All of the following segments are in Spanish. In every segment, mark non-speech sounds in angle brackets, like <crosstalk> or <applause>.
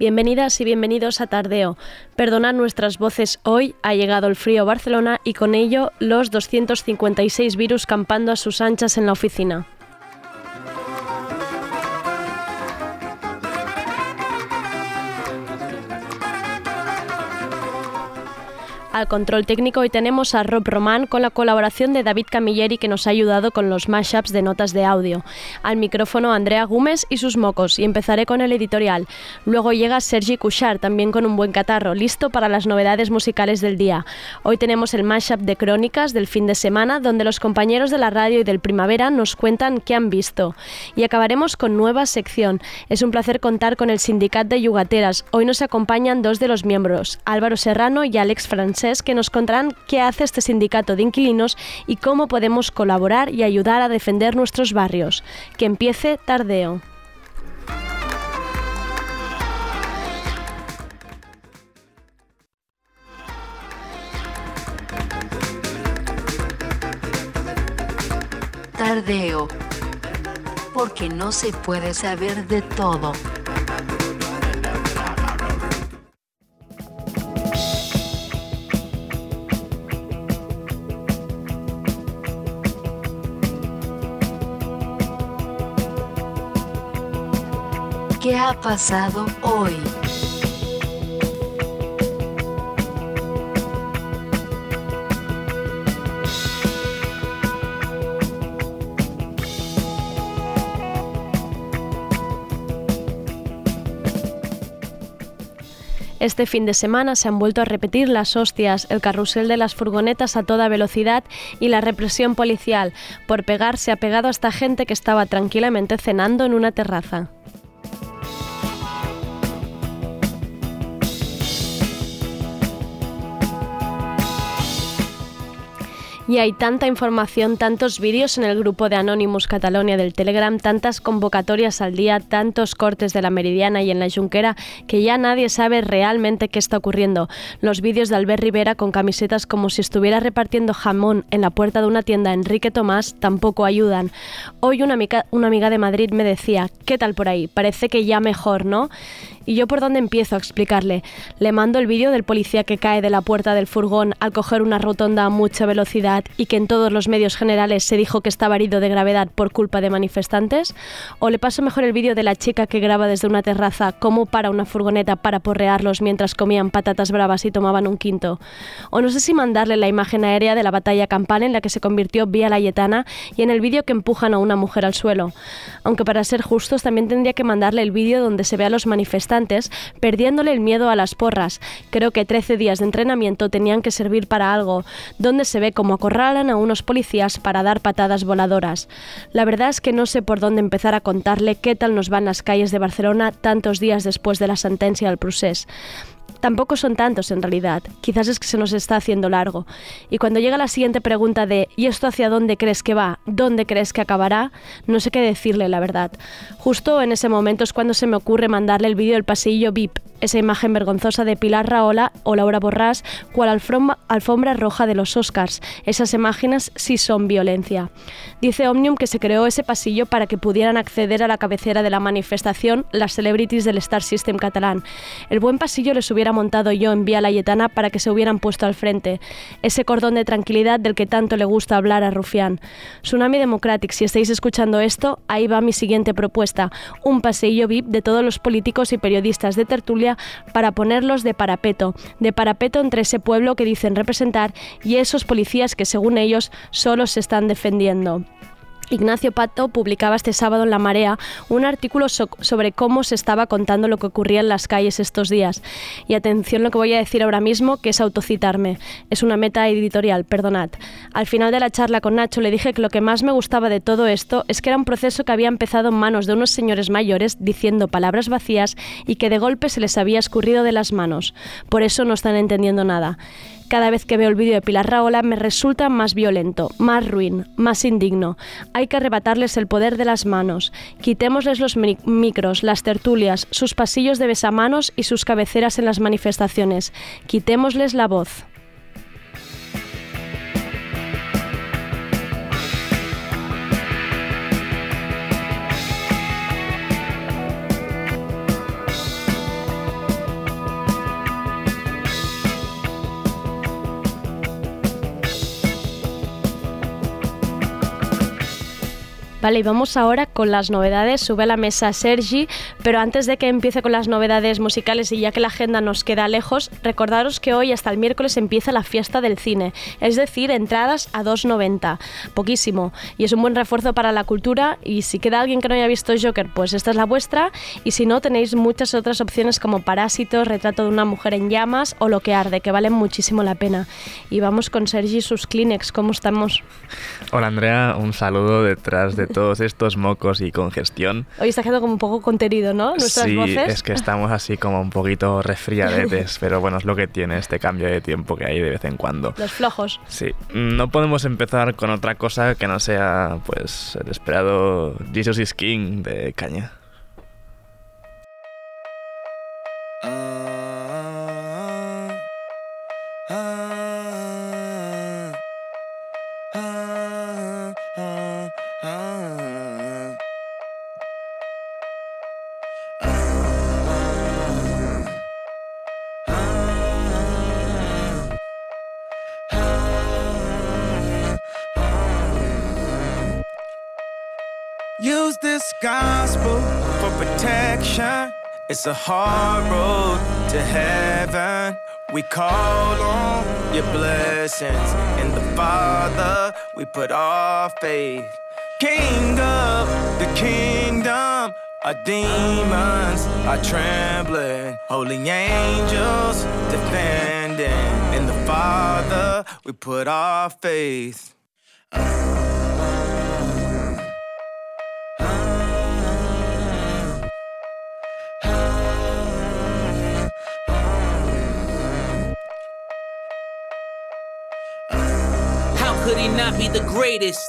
Bienvenidas y bienvenidos a Tardeo. Perdonad nuestras voces, hoy ha llegado el frío Barcelona y con ello los 256 virus campando a sus anchas en la oficina. Al control técnico hoy tenemos a Rob Román con la colaboración de David Camilleri que nos ha ayudado con los mashups de notas de audio. Al micrófono Andrea Gómez y sus mocos y empezaré con el editorial. Luego llega Sergi Cuchar también con un buen catarro, listo para las novedades musicales del día. Hoy tenemos el mashup de crónicas del fin de semana donde los compañeros de la radio y del primavera nos cuentan qué han visto. Y acabaremos con nueva sección. Es un placer contar con el sindicato de yugateras. Hoy nos acompañan dos de los miembros, Álvaro Serrano y Alex Francés que nos contarán qué hace este sindicato de inquilinos y cómo podemos colaborar y ayudar a defender nuestros barrios. Que empiece Tardeo. Tardeo. Porque no se puede saber de todo. ¿Qué ha pasado hoy? Este fin de semana se han vuelto a repetir las hostias, el carrusel de las furgonetas a toda velocidad y la represión policial. Por pegar se ha pegado a esta gente que estaba tranquilamente cenando en una terraza. Y hay tanta información, tantos vídeos en el grupo de Anonymous Catalonia del Telegram, tantas convocatorias al día, tantos cortes de la Meridiana y en la Junquera, que ya nadie sabe realmente qué está ocurriendo. Los vídeos de Albert Rivera con camisetas como si estuviera repartiendo jamón en la puerta de una tienda Enrique Tomás tampoco ayudan. Hoy una amiga, una amiga de Madrid me decía, ¿qué tal por ahí? Parece que ya mejor, ¿no? ¿Y yo por dónde empiezo a explicarle? Le mando el vídeo del policía que cae de la puerta del furgón al coger una rotonda a mucha velocidad y que en todos los medios generales se dijo que estaba herido de gravedad por culpa de manifestantes? ¿O le paso mejor el vídeo de la chica que graba desde una terraza cómo para una furgoneta para porrearlos mientras comían patatas bravas y tomaban un quinto? O no sé si mandarle la imagen aérea de la batalla campal en la que se convirtió Vía Layetana y en el vídeo que empujan a una mujer al suelo. Aunque para ser justos también tendría que mandarle el vídeo donde se ve a los manifestantes perdiéndole el miedo a las porras. Creo que 13 días de entrenamiento tenían que servir para algo, donde se ve cómo acorralan a unos policías para dar patadas voladoras. La verdad es que no sé por dónde empezar a contarle qué tal nos van las calles de Barcelona tantos días después de la sentencia del procés. Tampoco son tantos en realidad, quizás es que se nos está haciendo largo. Y cuando llega la siguiente pregunta de ¿y esto hacia dónde crees que va? ¿Dónde crees que acabará? No sé qué decirle, la verdad. Justo en ese momento es cuando se me ocurre mandarle el vídeo del pasillo VIP, esa imagen vergonzosa de Pilar Raola o Laura Borrás, cual alfombra, roja de los Oscars. Esas imágenes sí son violencia. Dice Omnium que se creó ese pasillo para que pudieran acceder a la cabecera de la manifestación las celebrities del Star System catalán. El buen pasillo les hubiera montado yo en Vía Layetana para que se hubieran puesto al frente. Ese cordón de tranquilidad del que tanto le gusta hablar a Rufián. Tsunami Democratic, si estáis escuchando esto, ahí va mi siguiente propuesta. Un paseillo VIP de todos los políticos y periodistas de tertulia para ponerlos de parapeto. De parapeto entre ese pueblo que dicen representar y esos policías que según ellos solo se están defendiendo. Ignacio Pato publicaba este sábado en La Marea un artículo sobre cómo se estaba contando lo que ocurría en las calles estos días. Y atención lo que voy a decir ahora mismo, que es autocitarme. Es una meta editorial, perdonad. Al final de la charla con Nacho le dije que lo que más me gustaba de todo esto es que era un proceso que había empezado en manos de unos señores mayores diciendo palabras vacías y que de golpe se les había escurrido de las manos. Por eso no están entendiendo nada. Cada vez que veo el vídeo de Pilar Raola me resulta más violento, más ruin, más indigno. Hay que arrebatarles el poder de las manos. Quitémosles los micros, las tertulias, sus pasillos de besamanos y sus cabeceras en las manifestaciones. Quitémosles la voz. Vale, y vamos ahora con las novedades. Sube a la mesa Sergi, pero antes de que empiece con las novedades musicales y ya que la agenda nos queda lejos, recordaros que hoy hasta el miércoles empieza la fiesta del cine, es decir, entradas a 2.90, poquísimo, y es un buen refuerzo para la cultura y si queda alguien que no haya visto Joker, pues esta es la vuestra, y si no, tenéis muchas otras opciones como Parásitos, Retrato de una mujer en llamas o Lo que arde, que valen muchísimo la pena. Y vamos con Sergi y sus Kleenex, ¿cómo estamos? Hola Andrea, un saludo detrás de todos estos mocos y congestión. Hoy está quedando como un poco contenido, ¿no? Nuestras sí, voces. es que estamos así como un poquito resfriadetes, <laughs> pero bueno, es lo que tiene este cambio de tiempo que hay de vez en cuando. Los flojos. Sí, no podemos empezar con otra cosa que no sea, pues, el esperado Jesus is King de Caña. It's a hard road to heaven. We call on your blessings. In the Father, we put our faith. King of the kingdom, our demons are trembling. Holy angels defending. In the Father, we put our faith. The greatest?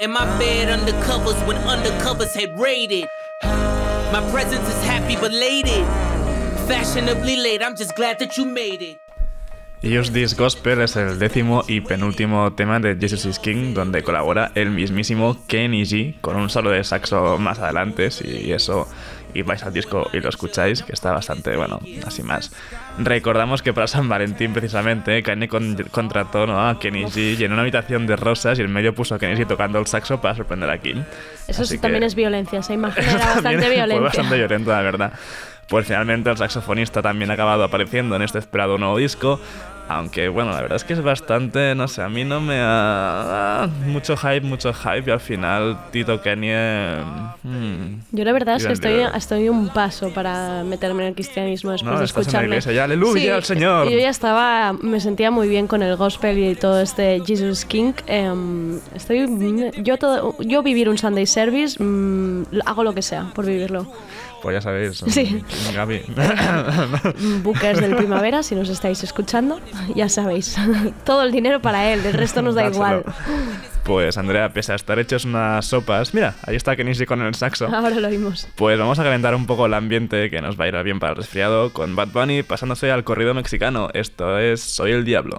In my bed undercovers when undercovers had raided. My presence is happy belated. Fashionably late, I'm just glad that you made it. Use This Gospel es el décimo y penúltimo tema de Jesus is King, donde colabora el mismísimo Kenny G con un solo de saxo más adelante, si eso y vais al disco y lo escucháis, que está bastante, bueno, así más. Recordamos que para San Valentín, precisamente, Kanye contrató ¿no? a Kenny G y en una habitación de rosas y en medio puso a Kenny G tocando el saxo para sorprender a Kim. Eso también es violencia, esa imagen <laughs> era bastante violenta. Fue bastante violento, la verdad. Pues finalmente el saxofonista también ha acabado apareciendo en este esperado nuevo disco, aunque bueno, la verdad es que es bastante, no sé, a mí no me ha... mucho hype, mucho hype y al final Tito Kanye... Hmm, yo la verdad es que estoy, estoy un paso para meterme en el cristianismo después de escucharme. ya, aleluya al Señor. Yo ya estaba, me sentía muy bien con el gospel y todo este Jesus King. Em, estoy, yo, todo, yo vivir un Sunday service, mm, hago lo que sea por vivirlo. Pues ya sabéis, sí. Gaby. <laughs> Bookers del Primavera, si nos estáis escuchando, ya sabéis. <laughs> Todo el dinero para él, el resto nos da igual. Pues Andrea, pese a estar hechos unas sopas, mira, ahí está Kenisi con el saxo. Ahora lo vimos. Pues vamos a calentar un poco el ambiente que nos va a ir bien para el resfriado con Bad Bunny pasándose al corrido mexicano. Esto es Soy el Diablo.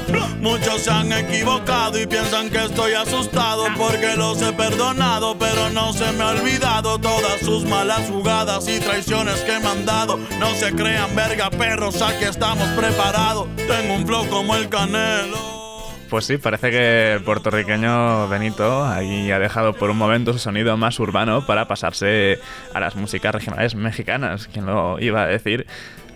Muchos se han equivocado y piensan que estoy asustado porque los he perdonado, pero no se me ha olvidado todas sus malas jugadas y traiciones que me han dado. No se crean verga perros, aquí estamos preparados. Tengo un flow como el canelo. Pues sí, parece que el puertorriqueño Benito ahí ha dejado por un momento su sonido más urbano para pasarse a las músicas regionales mexicanas. ¿Quién lo iba a decir?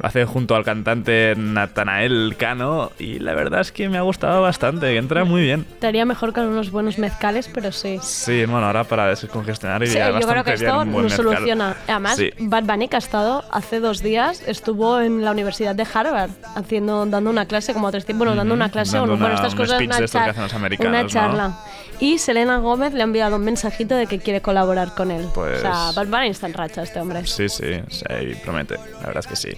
Hace junto al cantante Natanael Cano y la verdad es que me ha gustado bastante, entra muy bien. Estaría mejor con unos buenos mezcales, pero sí. Sí, bueno, ahora para descongestionar y Sí, ya yo creo que esto mezcal. soluciona. Además, Sí. Bad Bunny que ha estado hace dos días, estuvo en la Universidad de Harvard haciendo, dando una clase como tres tiempos, bueno, dando una clase, dando o bueno, una- estas un cosas, una, que char- hacen los americanos, una ¿no? charla. Y Selena Gómez le ha enviado un mensajito de que quiere colaborar con él. Pues- O sea, Bad Bunny está en racha este hombre. Sí, sí, sí, promete, la verdad es que sí.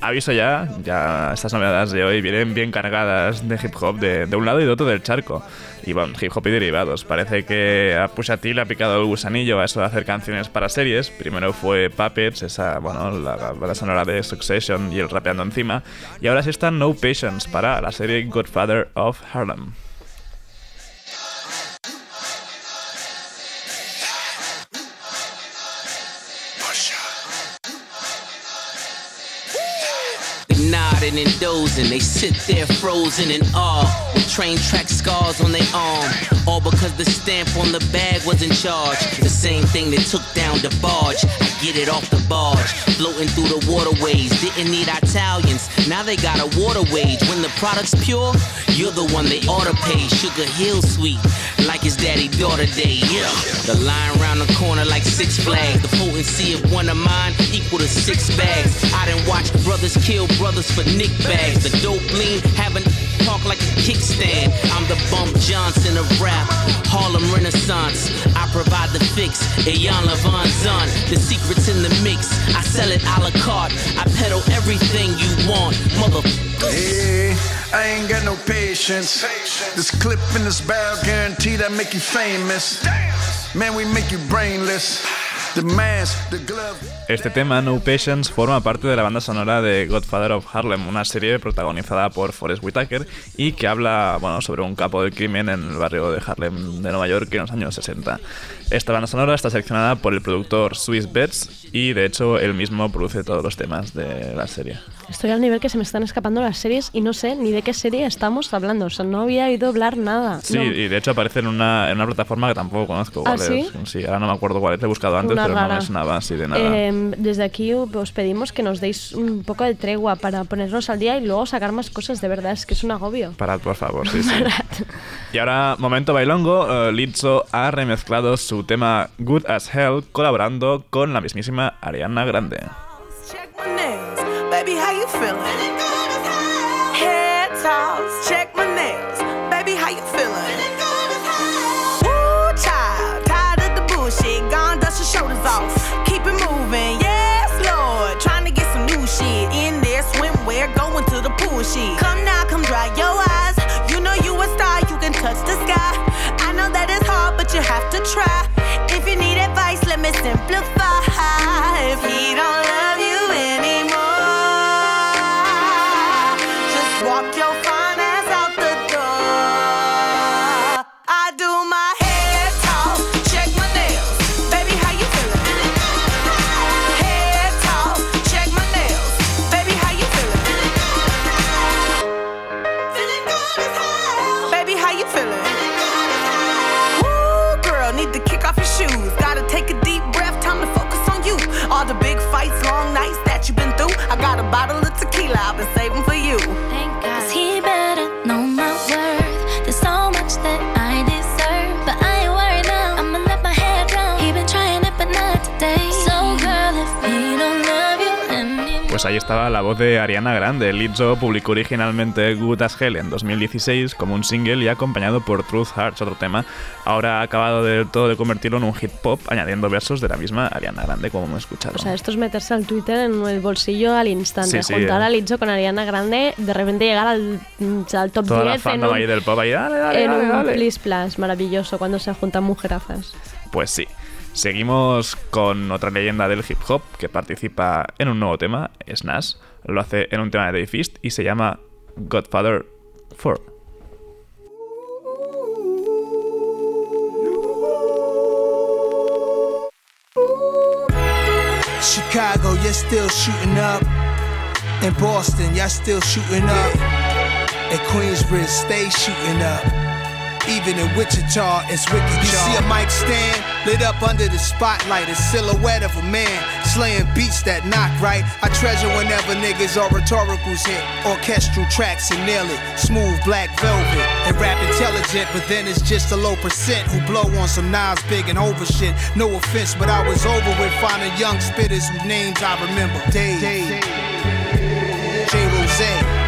Aviso ya, ya estas novedades de hoy vienen bien cargadas de hip hop de, de un lado y de otro del charco. Y bueno, hip hop y derivados. Parece que a Pusha T le ha picado el gusanillo a eso de hacer canciones para series. Primero fue Puppets, esa, bueno, la banda sonora de Succession y el rapeando encima. Y ahora sí está No Patience para la serie Godfather of Harlem. and do and they sit there frozen in awe with train track scars on their arm. All because the stamp on the bag was in charge. The same thing that took down the barge. I get it off the barge, floating through the waterways. Didn't need Italians, now they got a water wage. When the product's pure, you're the one they ought to pay. Sugar Hill Sweet, like his daddy daughter day. Yeah, the line round the corner like Six Flags. The potency of one of mine equal to six bags. I done watched brothers kill brothers for nick bags. The dope lean, having talk like a kickstand. I'm the Bump Johnson of rap, Harlem Renaissance. I provide the fix, Ayan Levon Zun. The secrets in the mix, I sell it a la carte. I peddle everything you want, motherfucker. Hey, I ain't got no patience. This clip in this barrel guaranteed I make you famous. Man, we make you brainless. The mask, the glove. Este tema, No Patience, forma parte de la banda sonora de Godfather of Harlem, una serie protagonizada por Forrest Whitaker y que habla bueno, sobre un capo del crimen en el barrio de Harlem de Nueva York en los años 60. Esta banda sonora está seleccionada por el productor Swiss Betts y de hecho él mismo produce todos los temas de la serie. Estoy al nivel que se me están escapando las series y no sé ni de qué serie estamos hablando. O sea, no había oído hablar nada. Sí, No. y de hecho aparece en una, en una plataforma que tampoco conozco. ¿Ah, cuál sí? es. Sí, ahora no me acuerdo cuál es, he buscado antes, Una pero no me sonaba así de nada. Eh, desde aquí os pedimos que nos deis un poco de tregua para ponernos al día y luego sacar más cosas. De verdad, es que es un agobio. Parad, por favor, sí, sí. Y ahora, momento bailongo, eh, Lizzo ha remezclado su tema Good as Hell colaborando con la mismísima Ariana Grande. Check my nails. Baby, how you feeling? Touch the sky. I know that it's hard, but you have to try. If you need advice, let me simplify. If he don't love Pues ahí estaba la voz de Ariana Grande. Lizzo publicó originalmente Good as Hell en 2016 como un single y acompañado por Truth Hearts, otro tema. Ahora ha acabado del todo de convertirlo en un hit pop, añadiendo versos de la misma Ariana Grande, como hemos escuchado. O sea, esto es meterse al Twitter en el bolsillo al instante. Sí, sí, Juntar eh. a Lizzo con Ariana Grande, de repente llegar al, al top Toda la 10 en un, ahí del pop ahí, dale, dale, en dale, un dale. Please Plus maravilloso cuando se juntan mujerazas. Pues sí. Seguimos con otra leyenda del hip hop que participa en un nuevo tema, es Nas. Lo hace en un tema de Dave Fist y se llama Godfather 4. Chicago, you're still shooting up. In Boston, y'all still shooting up. At Queensbridge, stay shooting up. Even in Wichita, it's wicked. You see a mic stand lit up under the spotlight, a silhouette of a man slaying beats that knock right. I treasure whenever niggas or rhetoricals hit orchestral tracks and nail it. Smooth black velvet and rap intelligent, but then it's just a low percent who blow on some Nas big and over shit. No offense, but I was over with finding young spitters whose names I remember. Dave. J. Rose.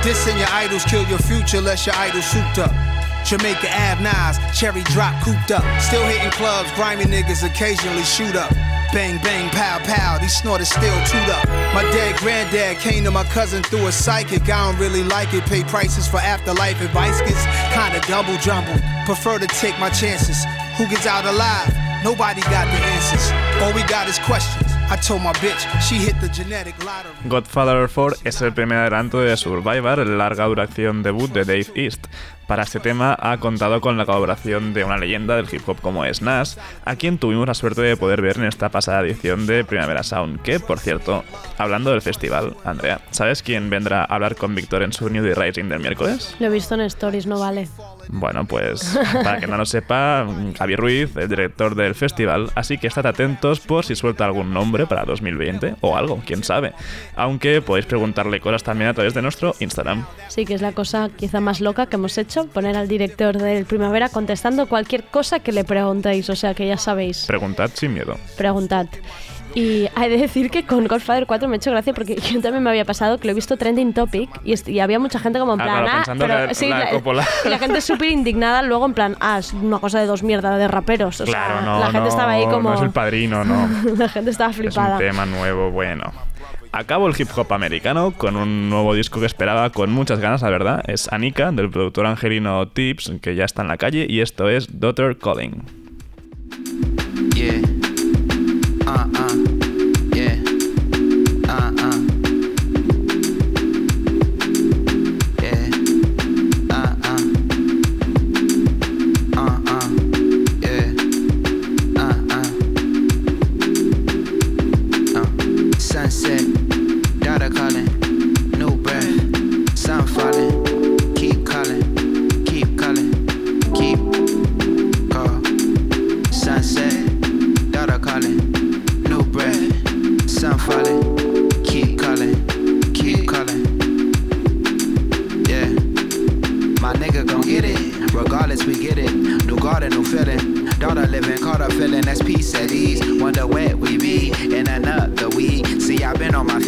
Dissing your idols kill your future, less your idols souped up. Jamaica Ave Nas, cherry drop cooped up. Still hitting clubs, grimy niggas occasionally shoot up. Bang, bang, pow, pow, these snorters still toot up. My dead granddad came to my cousin through a psychic. I don't really like it. Pay prices for afterlife advice gets kinda double jumbled. Prefer to take my chances. Who gets out alive? Nobody got the answers. All we got is questions. I told my bitch she hit the genetic lottery. Godfather 4 es el primer adelanto de Survivor, el larga duración debut de Dave East. Para este tema ha contado con la colaboración de una leyenda del hip hop como es Nas, a quien tuvimos la suerte de poder ver en esta pasada edición de Primavera Sound, que, por cierto, hablando del festival, Andrea, ¿sabes quién vendrá a hablar con Víctor en su New Day Rising del miércoles? Lo he visto en stories, no vale. Bueno, pues para que no lo sepa, Javi Ruiz, el director del festival, así que estad atentos por si suelta algún nombre para 2020 o algo, quién sabe. Aunque podéis preguntarle cosas también a través de nuestro Instagram. Sí, que es la cosa quizá más loca que hemos hecho, poner al director del Primavera contestando cualquier cosa que le preguntéis, o sea que ya sabéis, Preguntad sin miedo. preguntad. Y hay de decir que con Godfather 4 me ha hecho gracia porque <laughs> yo también me había pasado que lo he visto trending topic y, y había mucha gente como en Ah, plan, claro, ah, pero la- sí, la <laughs> y la gente súper indignada luego en plan, ah, es una cosa de dos mierdas de raperos. O Claro, sea, no, la gente no, estaba ahí como... no es el padrino, no. <laughs> la gente estaba Es un flipada. tema nuevo, bueno. Acabo el hip hop americano con un nuevo disco que esperaba con muchas ganas, la verdad. Es Anika, del productor angelino Tips, que ya está en la calle, y esto es Daughter Calling. Uh uh. Been on my.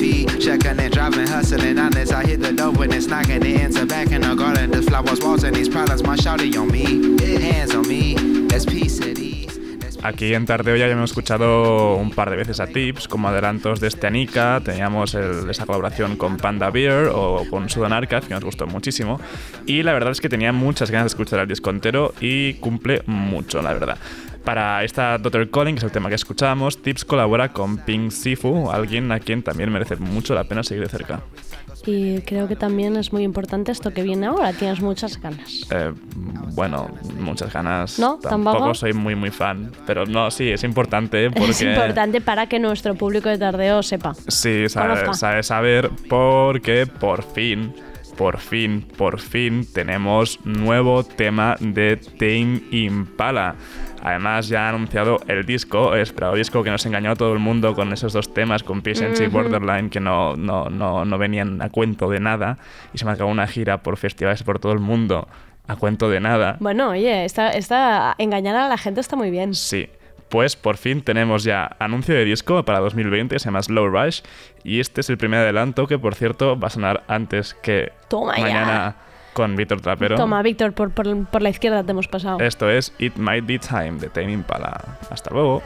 Aquí en Tardeo ya hemos escuchado un par de veces a Tips como adelantos de este Anika. Teníamos el- esa colaboración con Panda Beer o con Sudan Arcade, que nos gustó muchísimo. Y la verdad es que tenía muchas ganas de escuchar el disco entero y cumple mucho, la verdad. Para esta Daughter Calling, que es el tema que escuchábamos, Tips colabora con Pink Sifu, alguien a quien también merece mucho la pena seguir de cerca. Y creo que también es muy importante esto que viene ahora, tienes muchas ganas. Eh, bueno, muchas ganas. ¿No? Tampoco ¿Tampoco? soy muy, muy fan. Pero no, sí, es importante <laughs> porque... Es importante para que nuestro público de tardeo sepa. Sí, sabe, sabe saber porque por fin, por fin, por fin tenemos nuevo tema de Tame Impala. Además ya ha anunciado el disco, el esperado disco que nos engañó a todo el mundo con esos dos temas, con PSNC y Ujú. Borderline, que no, no, no, no venían a cuento de nada. Y se me acabó una gira por festivales por todo el mundo a cuento de nada. Bueno, oye, esta, esta engañar a la gente está muy bien. Sí, Pues por fin tenemos ya anuncio de disco para 2020, se llama Slow Rush, y este es el primer adelanto que, por cierto, va a sonar antes que Toma ya. Con Víctor Trapero. Toma, Víctor, por, por- por la izquierda te hemos pasado. Esto es It Might Be Time de Tame Impala. Hasta luego.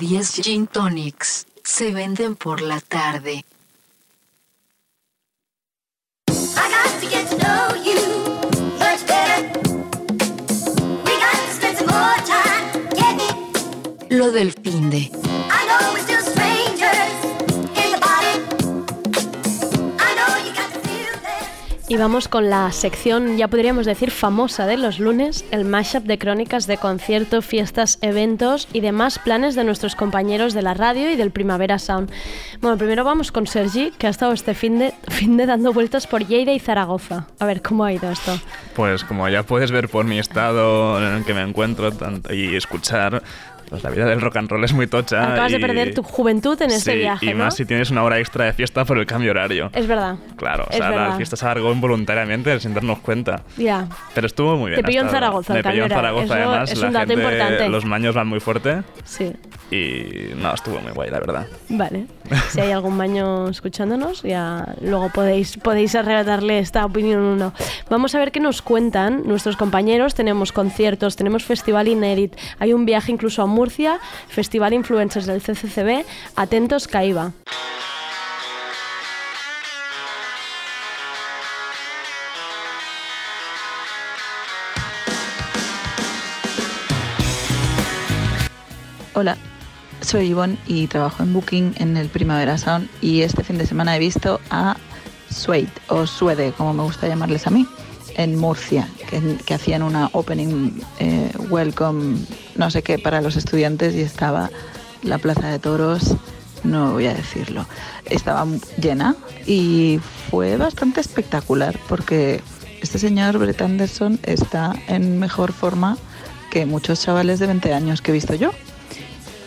10 gin tonics se venden por la tarde. I got to vamos con la sección, ya podríamos decir, famosa de los lunes, el mashup de crónicas de concierto, fiestas, eventos y demás planes de nuestros compañeros de la radio y del Primavera Sound. Bueno, primero vamos con Sergi, que ha estado este fin de, <laughs> fin de dando vueltas por Lleida y Zaragoza. A ver, ¿cómo ha ido esto? Pues como ya puedes ver por mi estado en el que me encuentro y escuchar, pues la vida del rock and roll es muy tocha. Acabas de perder tu juventud en este Sí, viaje, y ¿no? más si tienes una hora extra de fiesta por el cambio horario. Es verdad. Claro, o sea, la fiesta se alargó involuntariamente sin darnos cuenta. Ya. Pero estuvo muy bien. Te pilló en Zaragoza, Me el pilló en Zaragoza. Eso además. es un dato gente- importante. Los maños van muy fuerte Sí. Y no, estuvo muy guay, la verdad. Vale. Si hay algún baño escuchándonos, ya luego podéis, podéis arrebatarle esta opinión uno. Vamos a ver qué nos cuentan nuestros compañeros. Tenemos conciertos, tenemos festival inédit, hay un viaje incluso a Murcia, festival influencers del CCCB. Atentos, Caiba. Hola, soy Ivonne y trabajo en Booking en el Primavera Sound y este fin de semana he visto a Suede o Suede, como me gusta llamarles a mí, en Murcia, que, hacían una opening eh, welcome, no sé qué, para los estudiantes y estaba la Plaza de Toros, no voy a decirlo, estaba llena y fue bastante espectacular porque este señor Brett Anderson está en mejor forma que muchos chavales de 20 años que he visto yo.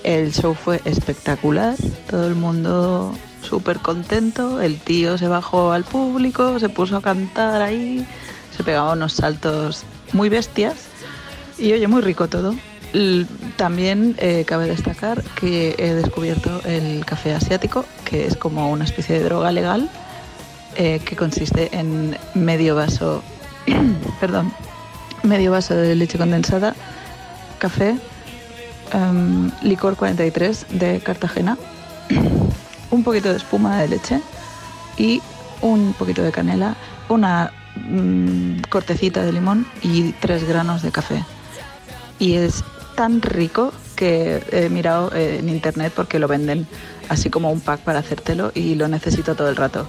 El show fue espectacular, todo el mundo súper contento, el tío se bajó al público, se puso a cantar ahí, se pegaba unos saltos muy bestias y oye, muy rico todo. También eh, cabe destacar que he descubierto el café asiático, que es como una especie de droga legal, eh, que consiste en medio vaso, <clears throat> perdón, medio vaso de leche condensada, café, em, licor 43 de Cartagena, un poquito de espuma de leche y un poquito de canela, una mm, cortecita de limón y tres granos de café. Y es tan rico que he mirado en internet porque lo venden así como un pack para hacértelo y lo necesito todo el rato.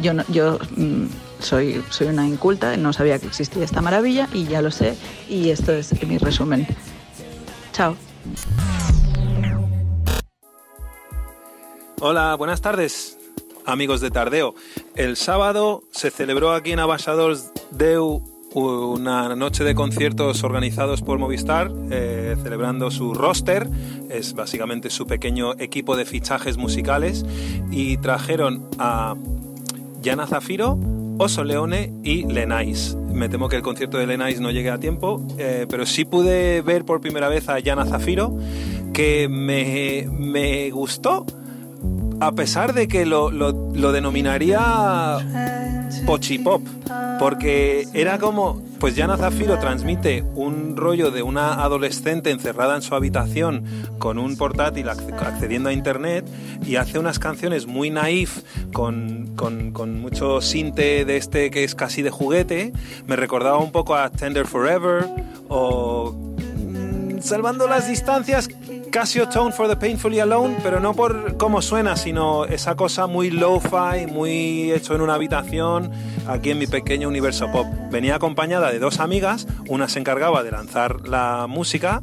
Yo mm, soy, soy una inculta, no sabía que existía esta maravilla y ya lo sé y esto es mi resumen. Chao. Hola, buenas tardes, amigos de Tardeo. El sábado se celebró aquí en Abaixadors Deu una noche de conciertos organizados por Movistar, eh, celebrando su roster, es básicamente su pequeño equipo de fichajes musicales, y trajeron a Yana Zafiro, Oso Leone y Lenais. Me temo que el concierto de Lenais no llegue a tiempo, eh, pero sí pude ver por primera vez a Yana Zafiro, que me, me gustó, a pesar de que lo, lo- lo denominaría pochipop, porque era como, pues Yana Zafiro transmite un rollo de una adolescente encerrada en su habitación con un portátil acc- accediendo a internet y hace unas canciones muy naif con, con, con mucho sinte de este que es casi de juguete. Me recordaba un poco a Tender Forever o mm, salvando las distancias, Casio Tone for the Painfully Alone, pero no por cómo suena, sino esa cosa muy lo-fi, muy hecho en una habitación, aquí en mi pequeño universo pop. Venía acompañada de dos amigas, una se encargaba de lanzar la música,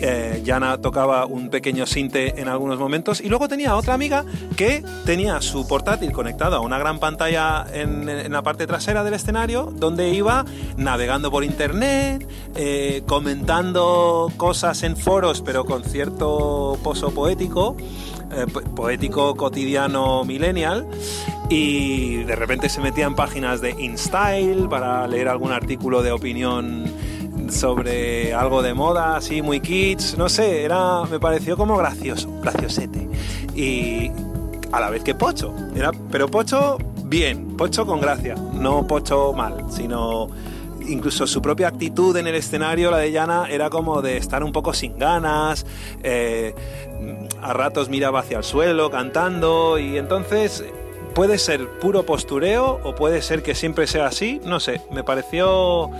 eh, Yana tocaba un pequeño sinte en algunos momentos y luego tenía otra amiga que tenía su portátil conectado a una gran pantalla en, en la parte trasera del escenario donde iba navegando por internet, eh, comentando cosas en foros pero con cierto pozo poético, eh, po- poético cotidiano millennial y de repente se metía en páginas de InStyle para leer algún artículo de opinión sobre algo de moda, así muy kids, no sé, era, me pareció como gracioso, graciosete. Y a la vez que pocho, era, pero pocho bien, pocho con gracia, no pocho mal, sino incluso su propia actitud en el escenario, la de Yana, era como de estar un poco sin ganas, eh, a ratos miraba hacia el suelo cantando y entonces puede ser puro postureo o puede ser que siempre sea así, no sé, me pareció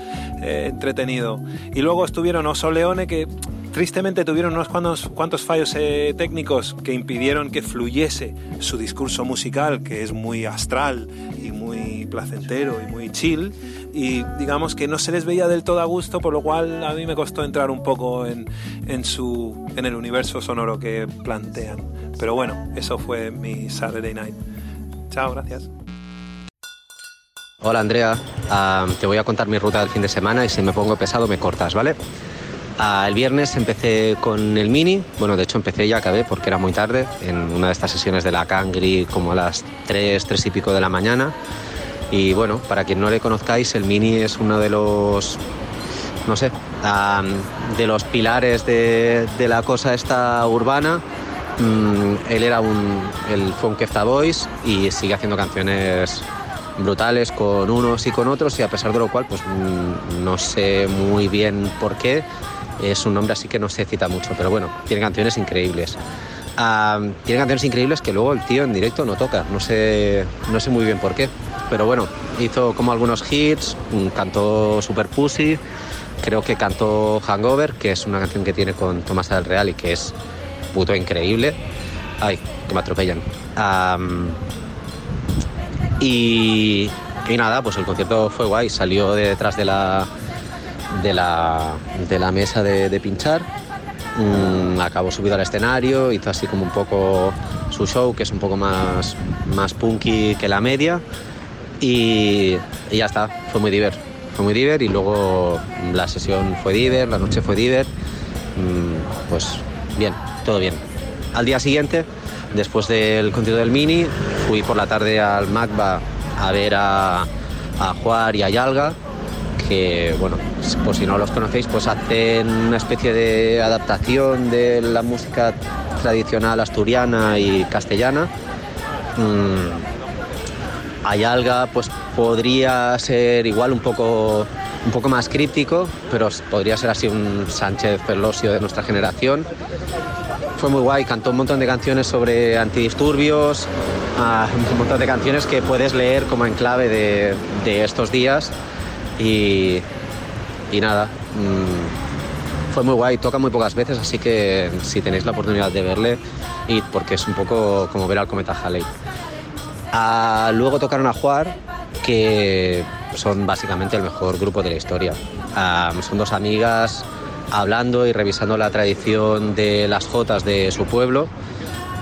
eh, entretenido. Y luego estuvieron Oso Leone que tristemente tuvieron unos cuantos, fallos eh, técnicos que impidieron que fluyese su discurso musical, que es muy astral y muy placentero y muy chill, y digamos que no se les veía del todo a gusto, por lo cual a mí me costó entrar un poco en, en, su, en el universo sonoro que plantean. Pero bueno, eso fue mi Saturday Night. Chao, gracias. Hola Andrea, Ah, te voy a contar mi ruta del fin de semana y si me pongo pesado me cortas, ¿vale? Ah, el viernes empecé con el mini, bueno de hecho empecé y acabé porque era muy tarde, en una de estas sesiones de la Cangri como a las 3, 3 y pico de la mañana. Y bueno, para quien no le conozcáis, el mini es uno de los, no sé, de los pilares de, la cosa esta urbana. Mm, él era un, el Funk Efta Boys y sigue haciendo canciones brutales con unos y con otros y a pesar de lo cual pues mm, no sé muy bien por qué. Es un nombre así que no se cita mucho pero bueno tiene canciones increíbles. Tiene canciones increíbles que luego el tío en directo no toca. No sé no sé muy bien por qué pero bueno hizo como algunos hits cantó Super Pussy creo que cantó Hangover que es una canción que tiene con Tomás del Real y que es puto increíble. Ay que me atropellan. Y, y nada, pues el concierto fue guay, salió de detrás de la, de la, de la mesa de, de pinchar, mm, acabó subido al escenario, hizo así como un poco su show, que es un poco más, más punky que la media, y, ya está, fue muy diver, fue muy diver, y luego la sesión fue diver, la noche fue diver, mm, pues bien, todo bien. Al día siguiente, después del concierto del Mini, fui por la tarde al MACBA a ver a, a Juar y a Yalga, que, bueno, por si no los conocéis, pues hacen una especie de adaptación de la música tradicional asturiana y castellana. Mm, Ayalga pues podría ser igual un poco, un poco más críptico, pero podría ser así un Sánchez Ferlosio de nuestra generación. Fue muy guay, cantó un montón de canciones sobre antidisturbios, ah, <laughs> un montón de canciones que puedes leer como en clave de, de estos días y, y nada, mm, fue muy guay, toca muy pocas veces, así que si tenéis la oportunidad de verle, id, porque es un poco como ver al cometa Halley. Luego tocaron a Juar, que son básicamente el mejor grupo de la historia. Son dos amigas hablando y revisando la tradición de las jotas de su pueblo.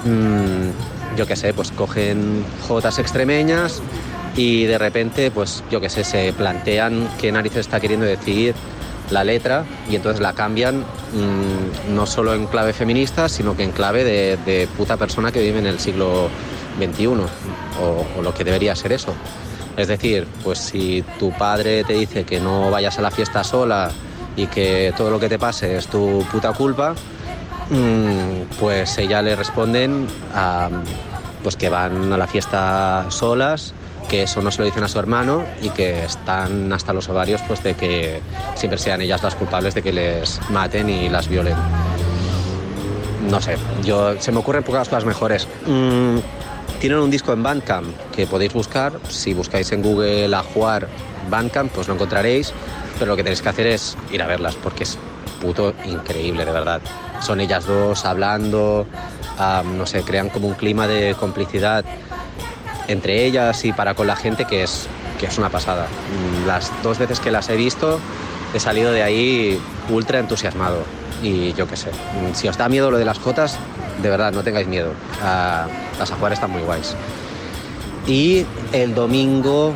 Mm, yo qué sé, pues cogen jotas extremeñas y de repente, pues yo qué sé, se plantean qué narices está queriendo decir la letra y entonces la cambian mm, no solo en clave feminista, sino que en clave de, de puta persona que vive en el siglo XXI, o, o lo que debería ser eso. Es decir, pues si tu padre te dice que no vayas a la fiesta sola y que todo lo que te pase es tu puta culpa, mm, pues ella le responden a, pues que van a la fiesta solas, que eso no se lo dicen a su hermano y que están hasta los ovarios pues de que siempre sean ellas las culpables de que les maten y las violen. No sé, yo se me ocurren pocas cosas mejores. Tienen un disco en Bandcamp que podéis buscar. Si buscáis en Google a jugar Bandcamp, pues lo encontraréis. Pero lo que tenéis que hacer es ir a verlas porque es puto increíble, de verdad. Son ellas dos hablando, am, no sé, crean como un clima de complicidad entre ellas y para con la gente que es, que es una pasada. Las dos veces que las he visto he salido de ahí ultra entusiasmado. Y yo qué sé, mm, si os da miedo lo de las cotas, de verdad, no tengáis miedo. Ah, las afuera están muy guays. Y el domingo,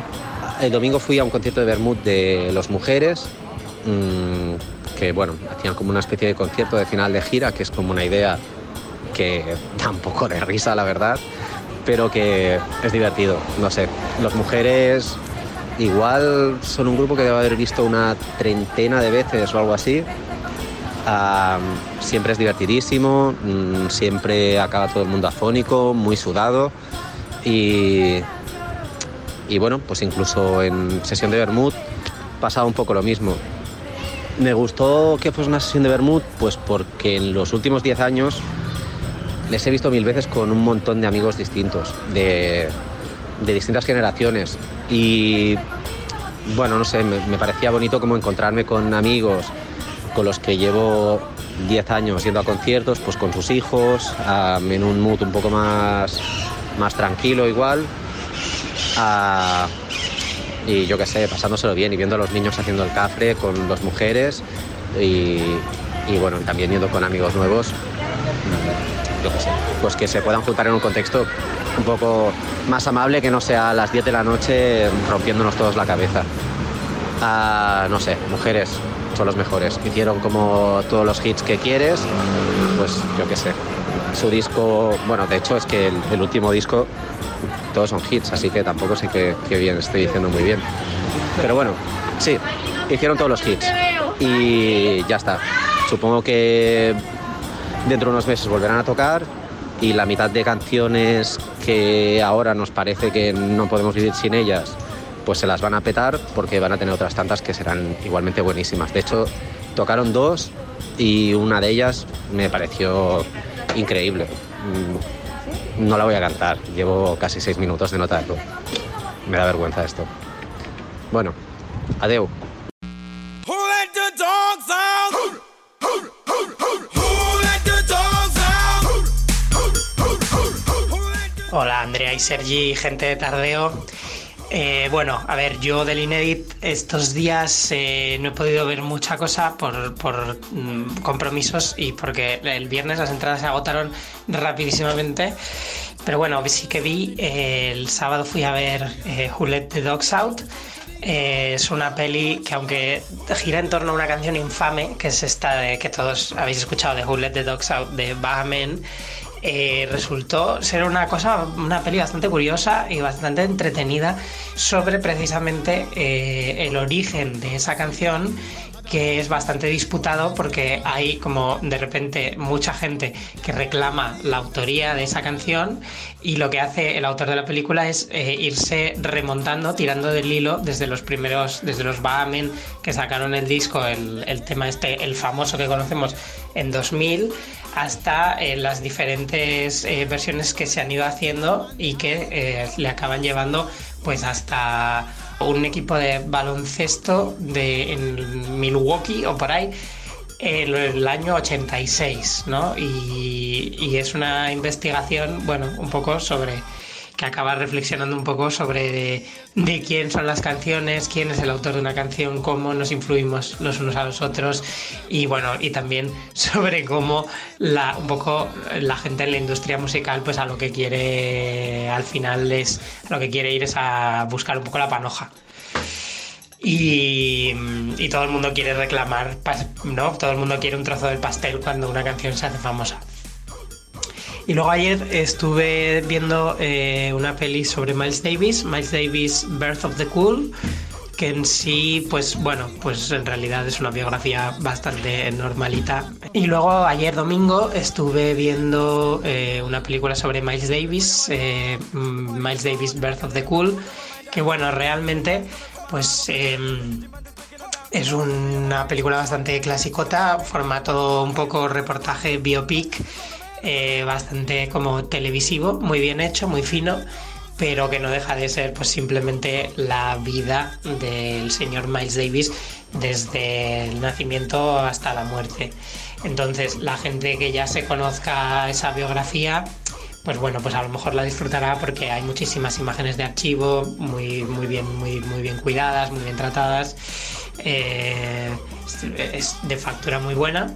el domingo fui a un concierto de Bermud de Los Mujeres, mm, que bueno, hacían como una especie de concierto de final de gira, que es como una idea que da un poco de risa, la verdad, pero que es divertido. No sé, Los Mujeres igual son un grupo que debo haber visto una treintena de veces o algo así. Siempre es divertidísimo, mm, siempre acaba todo el mundo afónico, muy sudado y, y bueno, pues incluso en sesión de Bermud pasaba un poco lo mismo. Me gustó que fuese una sesión de Bermud, pues porque en los últimos 10 años les he visto mil veces con un montón de amigos distintos, de, de distintas generaciones. Y bueno, no sé, me parecía bonito como encontrarme con amigos con los que llevo 10 años yendo a conciertos, pues con sus hijos, en un mood un poco más, más tranquilo igual. Y yo qué sé, pasándoselo bien y viendo a los niños haciendo el cafre con las mujeres y, y bueno, también yendo con amigos nuevos, mm, yo qué sé, pues que se puedan juntar en un contexto un poco más amable que no sea a las 10 de la noche rompiéndonos todos la cabeza. Ah, no sé, mujeres son los mejores. Hicieron como todos los hits que quieres, pues yo qué sé. Su disco, bueno, de hecho es que el, el último disco todos son hits, así que tampoco sé qué, qué bien estoy diciendo muy bien. Pero bueno, sí, hicieron todos los hits y ya está. Supongo que dentro de unos meses volverán a tocar y la mitad de canciones que ahora nos parece que no podemos vivir sin ellas, pues se las van a petar porque van a tener otras tantas que serán igualmente buenísimas. De hecho, tocaron dos y una de ellas me pareció increíble. Mm, No la voy a cantar, llevo casi seis minutos de notarlo. Me da vergüenza esto. Bueno, adeu. Hola Andrea y Sergi, gente de Tardeo. Eh, bueno, a ver, yo del Inédit estos días eh, no he podido ver mucha cosa por, mm, compromisos y porque el viernes las entradas se agotaron rapidísimamente. Pero bueno, sí que vi, eh, el sábado fui a ver Who Let the Dogs Out. Es una peli que aunque gira en torno a una canción infame, que es esta de que todos habéis escuchado de Who Let the Dogs Out de Bahamen, eh, resultó ser una cosa, una peli bastante curiosa y bastante entretenida sobre precisamente eh, el origen de esa canción que es bastante disputado porque hay como de repente mucha gente que reclama la autoría de esa canción y lo que hace el autor de la película es eh, irse remontando, tirando del hilo desde los primeros, desde los Bahamen que sacaron el disco, el, el tema este, el famoso que conocemos en 2000 hasta eh, las diferentes eh, versiones que se han ido haciendo y que eh, le acaban llevando pues hasta un equipo de baloncesto de en Milwaukee o por ahí en el año 86, ¿no? Y, y es una investigación, bueno, un poco sobre que acaba reflexionando un poco sobre de, quién son las canciones, quién es el autor de una canción, cómo nos influimos los unos a los otros y bueno, y también <laughs> sobre cómo la, un poco la gente en la industria musical pues a lo que quiere al final es, a lo que quiere ir es a buscar un poco la panoja. Y, y todo el mundo quiere reclamar, ¿no? Todo el mundo quiere un trozo del pastel cuando una canción se hace famosa. Y luego ayer estuve viendo eh, una peli sobre Miles Davis, Miles Davis Birth of the Cool, que en sí, pues bueno, pues en realidad es una biografía bastante normalita. Y luego ayer domingo estuve viendo eh, una película sobre Miles Davis, eh, mm, Miles Davis Birth of the Cool, que bueno, realmente pues em, es una película bastante clasicota, formato un poco reportaje biopic, eh, bastante como televisivo, muy bien hecho, muy fino, pero que no deja de ser pues simplemente la vida del señor Miles Davis desde el nacimiento hasta la muerte. Entonces, la gente que ya se conozca esa biografía, pues bueno, pues a lo mejor la disfrutará porque hay muchísimas imágenes de archivo, muy, muy bien, muy, muy bien cuidadas, muy bien tratadas. Eh, es de factura muy buena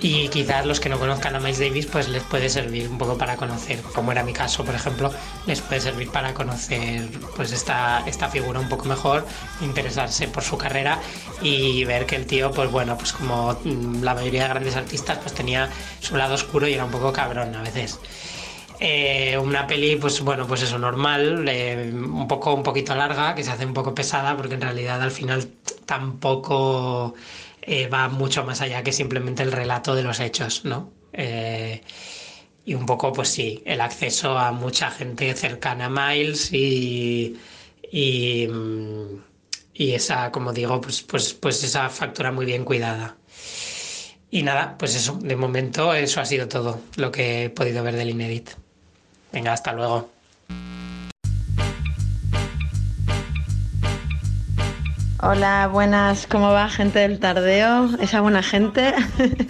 y quizás los que no conozcan a Miles Davis pues les puede servir un poco para conocer, como era mi caso por ejemplo, les puede servir para conocer pues esta, esta figura un poco mejor, interesarse por su carrera y ver que el tío pues bueno, pues como mm, la mayoría de grandes artistas pues tenía su lado oscuro y era un poco cabrón a veces. Eh, una peli, pues bueno, pues eso, normal, eh, un poco, un poquito larga, que se hace un poco pesada, porque en realidad al final tampoco eh, va mucho más allá que simplemente el relato de los hechos, ¿no? Eh, y un poco, pues sí, el acceso a mucha gente cercana a Miles y, y, mm, y esa, como digo, pues, pues, pues esa factura muy bien cuidada. Y nada, pues eso, de momento eso ha sido todo lo que he podido ver del Inédit. Venga, hasta luego. Hola, buenas, ¿cómo va gente del tardeo? Esa buena gente.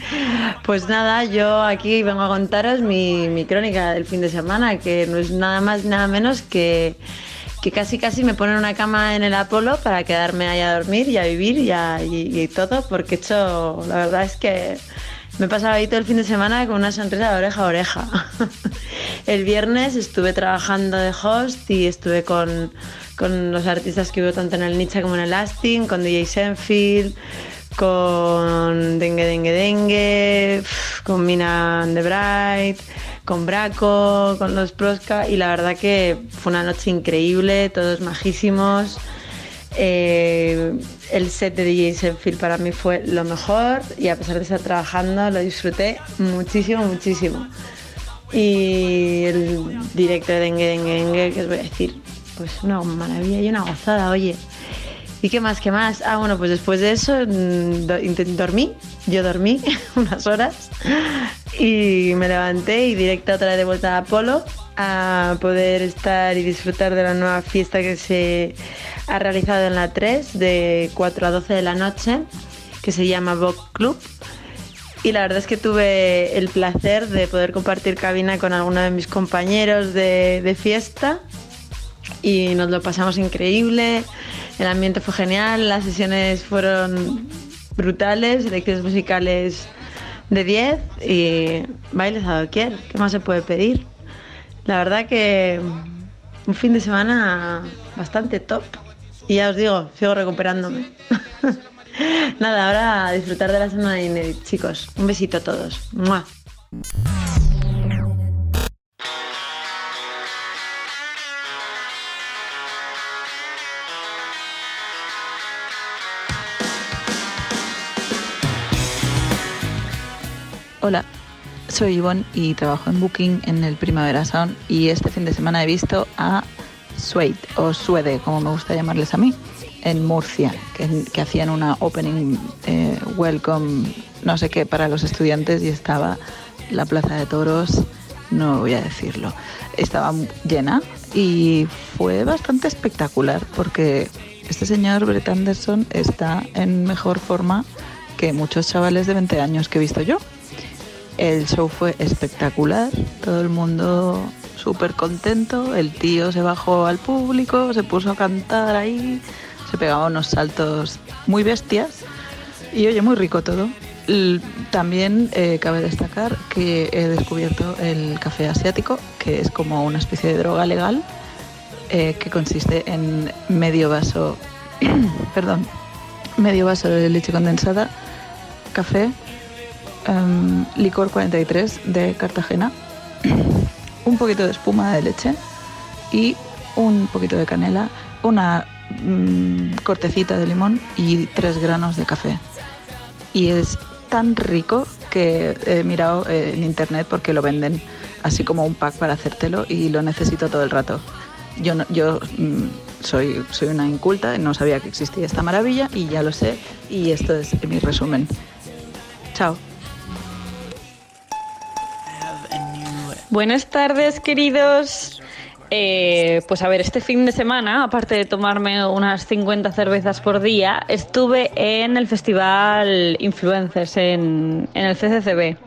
<laughs> pues nada, yo aquí vengo a contaros mi, mi crónica del fin de semana, que no es nada más nada menos que, que casi casi me ponen una cama en el Apolo para quedarme ahí a dormir y a vivir y, a- y todo, porque he hecho, la verdad es que me he pasado ahí todo el fin de semana con una sonrisa de oreja a oreja. <laughs> El viernes estuve trabajando de host y estuve con, con los artistas que veo tanto en el Nietzsche como en el Asting, con DJ Senfield, con Dengue Dengue Dengue, con Mina the Bright, con Braco, con los Prosca y la verdad que fue una noche increíble, todos majísimos. Eh, el set de DJ Senfield para mí fue lo mejor y a pesar de estar trabajando lo disfruté muchísimo, muchísimo. Y el directo de Dengue Dengue Dengue, que os voy a decir, pues una maravilla y una gozada, oye. ¿Y qué más, qué más? Ah, bueno, pues después de eso mm, dormí, yo dormí <laughs> unas horas y me levanté y directa otra vez de vuelta a Apolo a poder estar y disfrutar de la nueva fiesta que se ha realizado en la 3 de 4 a 12 de la noche, que se llama Vogue Club. Y la verdad es que tuve el placer de poder compartir cabina con alguno de mis compañeros de fiesta y nos lo pasamos increíble. El ambiente fue genial, las sesiones fueron brutales, elecciones musicales de 10 y bailes a doquier. ¿Qué más se puede pedir? La verdad que un fin de semana bastante top. Y ya os digo, sigo recuperándome. <laughs> Nada, ahora a disfrutar de la semana de Inédit, chicos. Un besito a todos. ¡Mua! Hola, soy Ivonne y trabajo en Booking en el Primavera Sound y este fin de semana he visto a Suede o Suede, como me gusta llamarles a mí, en Murcia, que, hacían una opening eh, welcome, no sé qué, para los estudiantes y estaba la Plaza de Toros, no voy a decirlo, estaba llena y fue bastante espectacular porque este señor Brett Anderson está en mejor forma que muchos chavales de 20 años que he visto yo. El show fue espectacular, todo el mundo súper contento, el tío se bajó al público, se puso a cantar ahí, se pegaba unos saltos muy bestias y oye, muy rico todo. También eh, cabe destacar que he descubierto el café asiático, que es como una especie de droga legal, eh, que consiste en medio vaso, <clears throat> perdón, medio vaso de leche condensada, café, em, licor 43 de Cartagena un poquito de espuma de leche y un poquito de canela, una mm, cortecita de limón y tres granos de café. Y es tan rico que he mirado eh, en internet porque lo venden así como un pack para hacértelo y lo necesito todo el rato. Yo, mm, soy, soy una inculta y no sabía que existía esta maravilla y ya lo sé y esto es mi resumen. Chao. Buenas tardes, queridos. Eh, pues a ver, este fin de semana, aparte de tomarme unas 50 cervezas por día, estuve en el festival Influencers en, en el CCCB.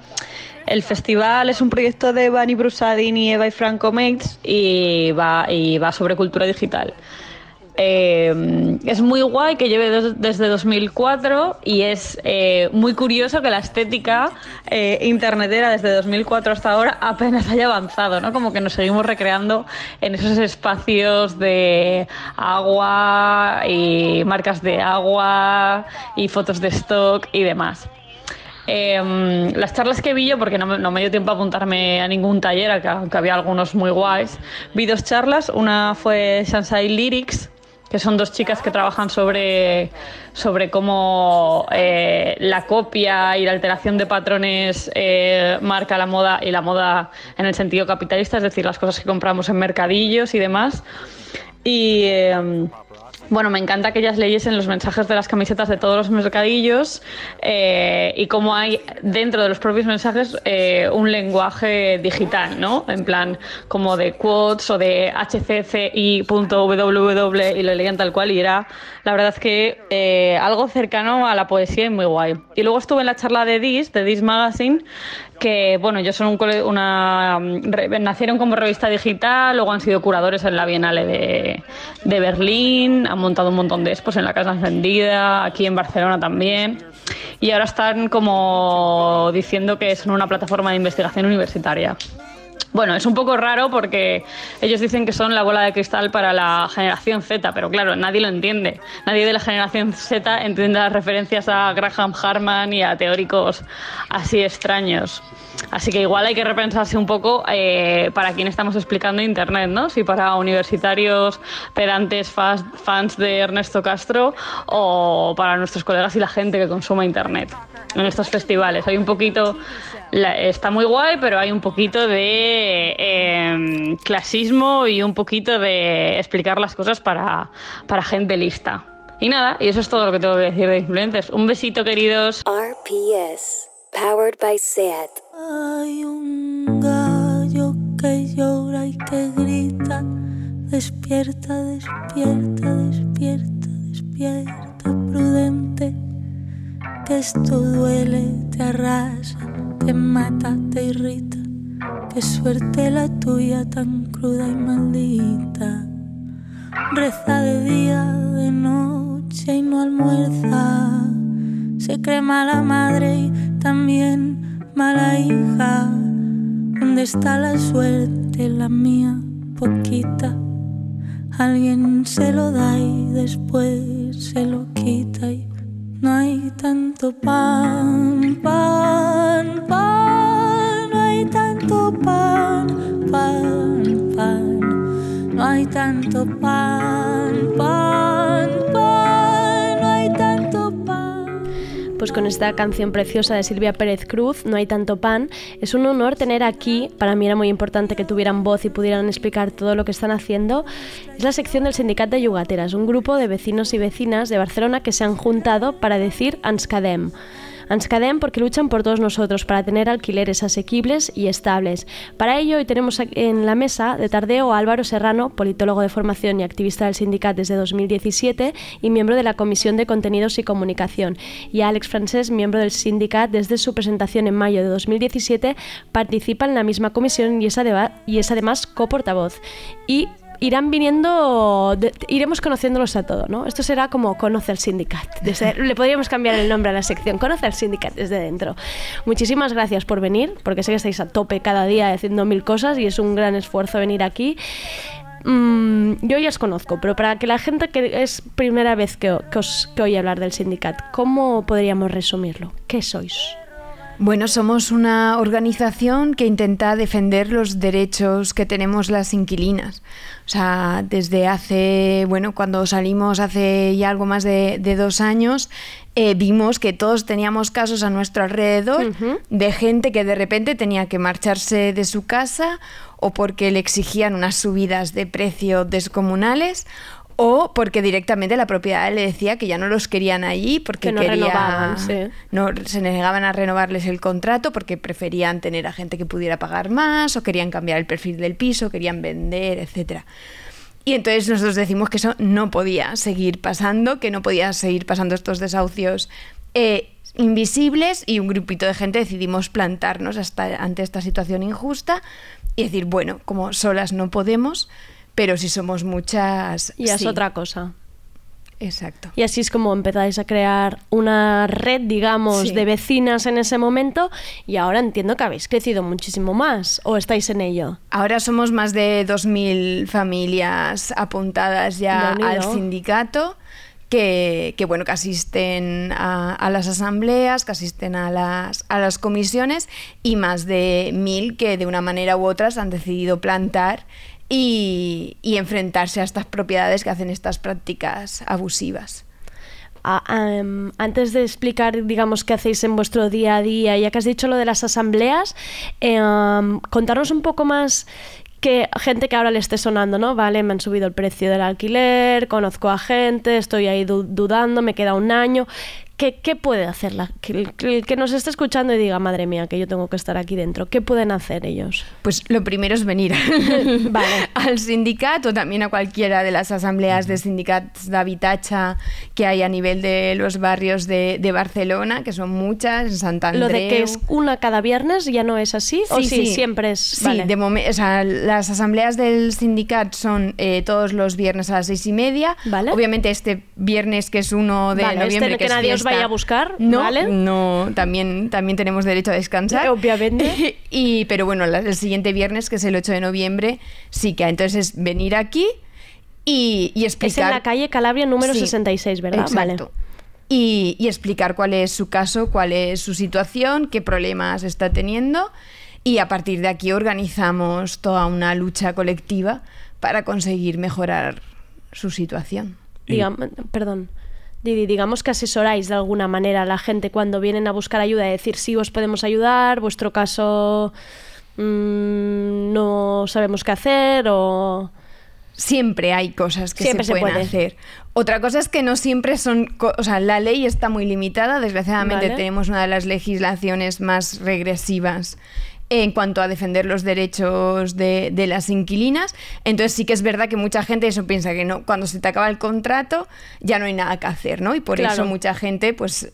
El festival es un proyecto de Bani Brusadin y Eva y Franco Mates y va, y va sobre cultura digital. Eh, es muy guay que lleve des- desde 2004 y es eh, muy curioso que la estética eh, internetera desde 2004 hasta ahora apenas haya avanzado, ¿no? Como que nos seguimos recreando en esos espacios de agua y marcas de agua y fotos de stock y demás. Eh, las charlas que vi yo, porque no me, dio tiempo a apuntarme a ningún taller, aunque- aunque había algunos muy guays, vi dos charlas. Una fue Shansai Lyrics, que son dos chicas que trabajan sobre, sobre cómo eh, la copia y la alteración de patrones eh, marca la moda y la moda en el sentido capitalista, es decir, las cosas que compramos en mercadillos y demás. Y eh, bueno, me encanta que ellas leyesen los mensajes de las camisetas de todos los mercadillos eh, y cómo hay dentro de los propios mensajes eh, un lenguaje digital, ¿no? En plan, como de quotes o de hcci.ww y lo leían tal cual y era, la verdad que eh, algo cercano a la poesía y muy guay. Y luego estuve en la charla de Dis, de Dis Magazine, que bueno, ellos son un una mm, nacieron como revista digital, luego han sido curadores en la Bienale de, de Berlín, han montado un montón de expos en la Casa Encendida, aquí en Barcelona también. Y ahora están como diciendo que son una plataforma de investigación universitaria. Bueno, es un poco raro porque ellos dicen que son la bola de cristal para la generación Z, pero claro, nadie lo entiende. Nadie de la generación Z entiende las referencias a Graham Harman y a teóricos así extraños. Así que igual hay que repensarse un poco eh, para quién estamos explicando Internet, ¿no? Si para universitarios, pedantes, fans de Ernesto Castro o para nuestros colegas y la gente que consuma Internet en estos festivales. Hay un poquito, está muy guay, pero hay un poquito de eh, clasismo y un poquito de explicar las cosas para, para gente lista. Y nada, y eso es todo lo que tengo que decir de influencers. Un besito, queridos. RPS, powered by SEAT. Hay un gallo que llora y que grita. Despierta, despierta, despierta, despierta, prudente. Que esto duele, te arrasa, te mata, te irrita. Qué suerte la tuya tan cruda y maldita. Reza de día, de noche y no almuerza. Se cree mala madre y también mala hija. ¿Dónde está la suerte, la mía, poquita? Alguien se lo da y después se lo quita y no hay tanto pan, pan, pan, esta canción preciosa de Silvia Pérez Cruz, No hay tanto pan, es un honor tener aquí, para mí era muy importante que tuvieran voz y pudieran explicar todo lo que están haciendo, es la sección del Sindicat de Yugateras, un grupo de vecinos y vecinas de Barcelona que se han juntado para decir Ens quedem. Ens quedem porque luchan por todos nosotros para tener alquileres asequibles y estables. Para ello, hoy tenemos en la mesa de tardeo a Álvaro Serrano, politólogo de formación y activista del sindicat desde 2017 y miembro de la Comisión de Contenidos y Comunicación, y a Alex Francés, miembro del sindicat desde su presentación en mayo de 2017, participa en la misma comisión y es, y es además coportavoz. Y irán viniendo, de- iremos conociéndolos a todo, ¿no? Esto será como Conoce al Sindicat. Desde- <laughs> le podríamos cambiar el nombre a la sección, Conoce al Sindicat desde dentro. Muchísimas gracias por venir, porque sé que estáis a tope cada día haciendo mil cosas y es un gran esfuerzo venir aquí. Mm, yo ya os conozco, pero para que la gente que es primera vez que, que os que oye hablar del sindicat, ¿cómo podríamos resumirlo? ¿Qué sois? Bueno, somos una organización que intenta defender los derechos que tenemos las inquilinas. O sea, desde hace, bueno, cuando salimos hace ya algo más de, de dos años, eh, vimos que todos teníamos casos a nuestro alrededor de gente que de repente tenía que marcharse de su casa o porque le exigían unas subidas de precio descomunales o porque directamente la propiedad le decía que ya no los querían allí porque Que no quería- renovaban, sí. no se negaban a renovarles el contrato porque preferían tener a gente que pudiera pagar más o querían cambiar el perfil del piso, querían vender, etcétera. Y entonces nosotros decimos que eso no podía seguir pasando, que no podía seguir pasando estos desahucios eh, invisibles y un grupito de gente decidimos plantarnos hasta, ante esta situación injusta y decir, bueno, como solas no podemos, pero si somos muchas... Y es sí. otra cosa. Exacto. Y así es como empezáis a crear una red, digamos, Sí. de vecinas en ese momento y ahora entiendo que habéis crecido muchísimo más o estáis en ello. Ahora somos más de 2.000 familias apuntadas ya al sindicato. Que, que, bueno que asisten a, a las asambleas, que asisten a las, a las comisiones y más de mil que de una manera u otra se han decidido plantar y, enfrentarse a estas propiedades que hacen estas prácticas abusivas. Ah, em, antes de explicar, digamos, qué hacéis en vuestro día a día, ya que has dicho lo de las asambleas, em, contarnos un poco más que gente que ahora le esté sonando, ¿no? Vale, me han subido el precio del alquiler, conozco a gente, estoy ahí du- dudando, me queda un año. ¿Qué, qué puede hacer la, que, que- que nos esté escuchando y diga, madre mía, que yo tengo que estar aquí dentro? ¿Qué pueden hacer ellos? Pues lo primero es venir al <laughs> sindicato, también a cualquiera de las asambleas de sindicatos de habitacha que hay a nivel de los barrios de, de Barcelona, que son muchas, en Santander. Lo de que es una cada viernes ya no es así, o sí, siempre es. Sí, vale. de momen- o sea, las asambleas del sindicato son eh, todos los viernes a las seis y media. Obviamente este viernes que es uno de Vale, este noviembre que es nadie fiesta, vaya a buscar, no, ¿vale? No, también, también tenemos derecho a descansar. Obviamente. <laughs> y, pero bueno, la- el siguiente viernes, que es el 8 de noviembre, sí que entonces es venir aquí y, y Es explicar... en la calle Calabria número Sí, 66, ¿verdad? Exacto. Vale. Y, y explicar cuál es su caso, cuál es su situación, qué problemas está teniendo. Y a partir de aquí organizamos toda una lucha colectiva para conseguir mejorar su situación. Perdón. Didi, digamos que asesoráis de alguna manera a la gente cuando vienen a buscar ayuda, decir, sí os podemos ayudar, vuestro caso mm, no sabemos qué hacer o... Siempre hay cosas que Siempre se se pueden puede. hacer. Otra cosa es que no siempre son... O sea, la ley está muy limitada. Desgraciadamente Vale. tenemos una de las legislaciones más regresivas en cuanto a defender los derechos de, de las inquilinas. Entonces sí que es verdad que mucha gente eso piensa que no, cuando se te acaba el contrato ya no hay nada que hacer, ¿no? Y por Claro. eso mucha gente pues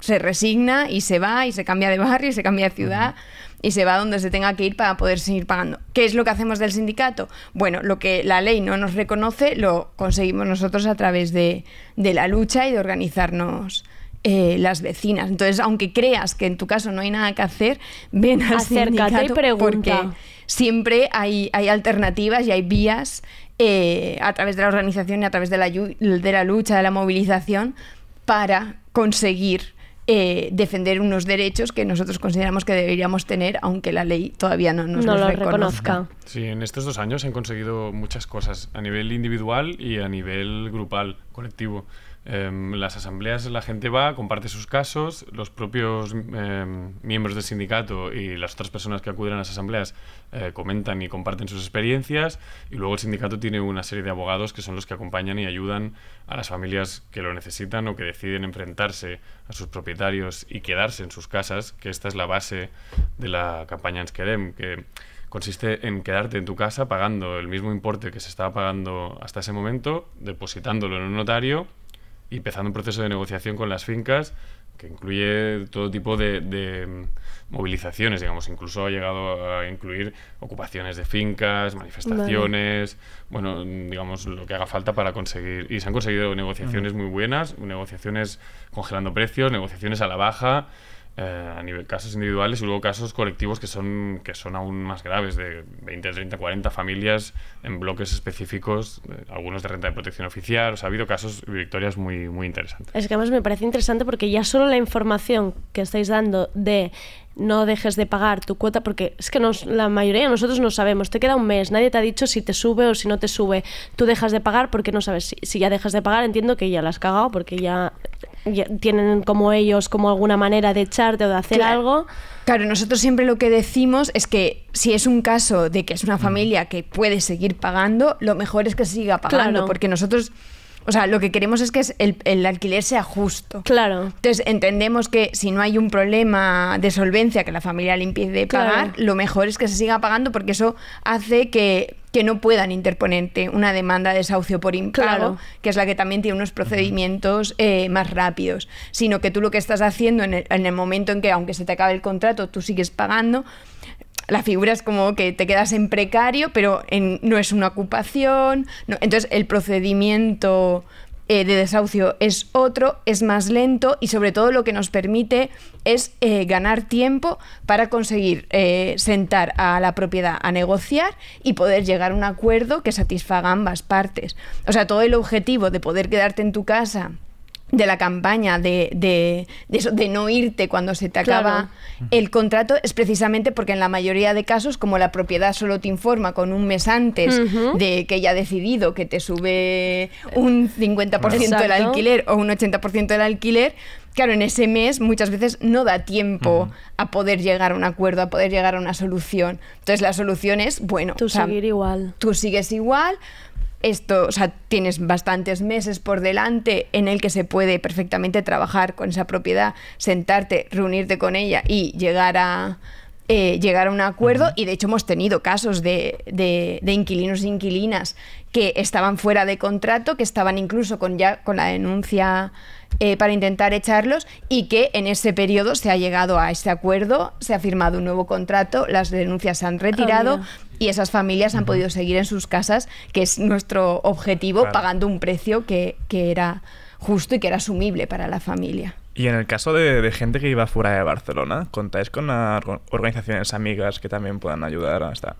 se resigna y se va y se cambia de barrio y se cambia de ciudad y se va donde se tenga que ir para poder seguir pagando. ¿Qué es lo que hacemos del sindicato? Bueno, lo que la ley no nos reconoce lo conseguimos nosotros a través de, de la lucha y de organizarnos eh, las vecinas. Entonces, aunque creas que en tu caso no hay nada que hacer, ven al Acércate y pregunta. porque siempre hay, hay alternativas y hay vías eh, a través de la organización y a través de la, de la lucha, de la movilización, para conseguir eh, defender unos derechos que nosotros consideramos que deberíamos tener, aunque la ley todavía no nos No los reconozca. reconozca. Sí, en estos dos años se han conseguido muchas cosas a nivel individual y a nivel grupal, colectivo. Em, las asambleas la gente va, comparte sus casos, los propios em, miembros del sindicato y las otras personas que acuden a las asambleas eh, comentan y comparten sus experiencias y luego el sindicato tiene una serie de abogados que son los que acompañan y ayudan a las familias que lo necesitan o que deciden enfrentarse a sus propietarios y quedarse en sus casas, que esta es la base de la campaña Ens Quedem, que consiste en quedarte en tu casa pagando el mismo importe que se estaba pagando hasta ese momento, depositándolo en un notario y empezando un proceso de negociación con las fincas que incluye todo tipo de, de, movilizaciones, digamos, incluso ha llegado a incluir ocupaciones de fincas, manifestaciones, bueno, digamos, lo que haga falta para conseguir. Y se han conseguido negociaciones muy buenas, negociaciones congelando precios, negociaciones a la baja eh, a nivel casos individuales y luego casos colectivos que son, que son aún más graves, de 20, 30, 40 familias en bloques específicos, eh, algunos de renta de protección oficial. O sea, ha habido casos y victorias muy, muy interesantes. Es que además me parece interesante porque ya solo la información que estáis dando de no dejes de pagar tu cuota, porque es que nos, la mayoría de nosotros no sabemos, te queda un mes, nadie te ha dicho si te sube o si no te sube, tú dejas de pagar porque no sabes, si, si ya dejas de pagar entiendo que ya la has cagado porque ya, tienen como ellos como alguna manera de echarte o de hacer Claro. algo. Claro, nosotros siempre lo que decimos es que si es un caso de que es una familia que puede seguir pagando, lo mejor es que siga pagando, Claro. porque nosotros, o sea, lo que queremos es que es el, el alquiler sea justo. Claro. Entonces entendemos que si no hay un problema de solvencia que la familia le impide Claro. pagar, lo mejor es que se siga pagando porque eso hace que, que no puedan interponerte una demanda de desahucio por impago, Claro. que es la que también tiene unos procedimientos eh, más rápidos, sino que tú lo que estás haciendo en el, en el momento en que, aunque se te acabe el contrato, tú sigues pagando, la figura es como que te quedas en precario, pero en- no es una ocupación. entonces, el procedimiento eh, de desahucio es otro, es más lento y sobre todo lo que nos permite es eh, ganar tiempo para conseguir eh, sentar a la propiedad a negociar y poder llegar a un acuerdo que satisfaga ambas partes. O sea, todo el objetivo de poder quedarte en tu casa de la campaña de, de, de eso, de no irte cuando se te Claro. acaba el contrato es precisamente porque en la mayoría de casos, como la propiedad solo te informa con un mes antes de que ya ha decidido que te sube un 50% del alquiler o un 80% del alquiler, claro, en ese mes muchas veces no da tiempo a poder llegar a un acuerdo, a poder llegar a una solución. Entonces la solución es, bueno, Tú o sea, seguir igual. tú sigues igual. Esto, o sea, tienes bastantes meses por delante en el que se puede perfectamente trabajar con esa propiedad, sentarte, reunirte con ella y llegar a, eh, llegar a un acuerdo. Y de hecho hemos tenido casos de, de- de inquilinos e inquilinas que estaban fuera de contrato, que estaban incluso con ya con la denuncia eh, para intentar echarlos y que en ese periodo se ha llegado a ese acuerdo, se ha firmado un nuevo contrato, las denuncias se han retirado mira. y esas familias han podido seguir en sus casas, que es nuestro objetivo, Claro. pagando un precio que, que era justo y que era asumible para la familia. Y en el caso de, de gente que iba fuera de Barcelona, ¿contáis con orga- organizaciones amigas que también puedan ayudar a esta?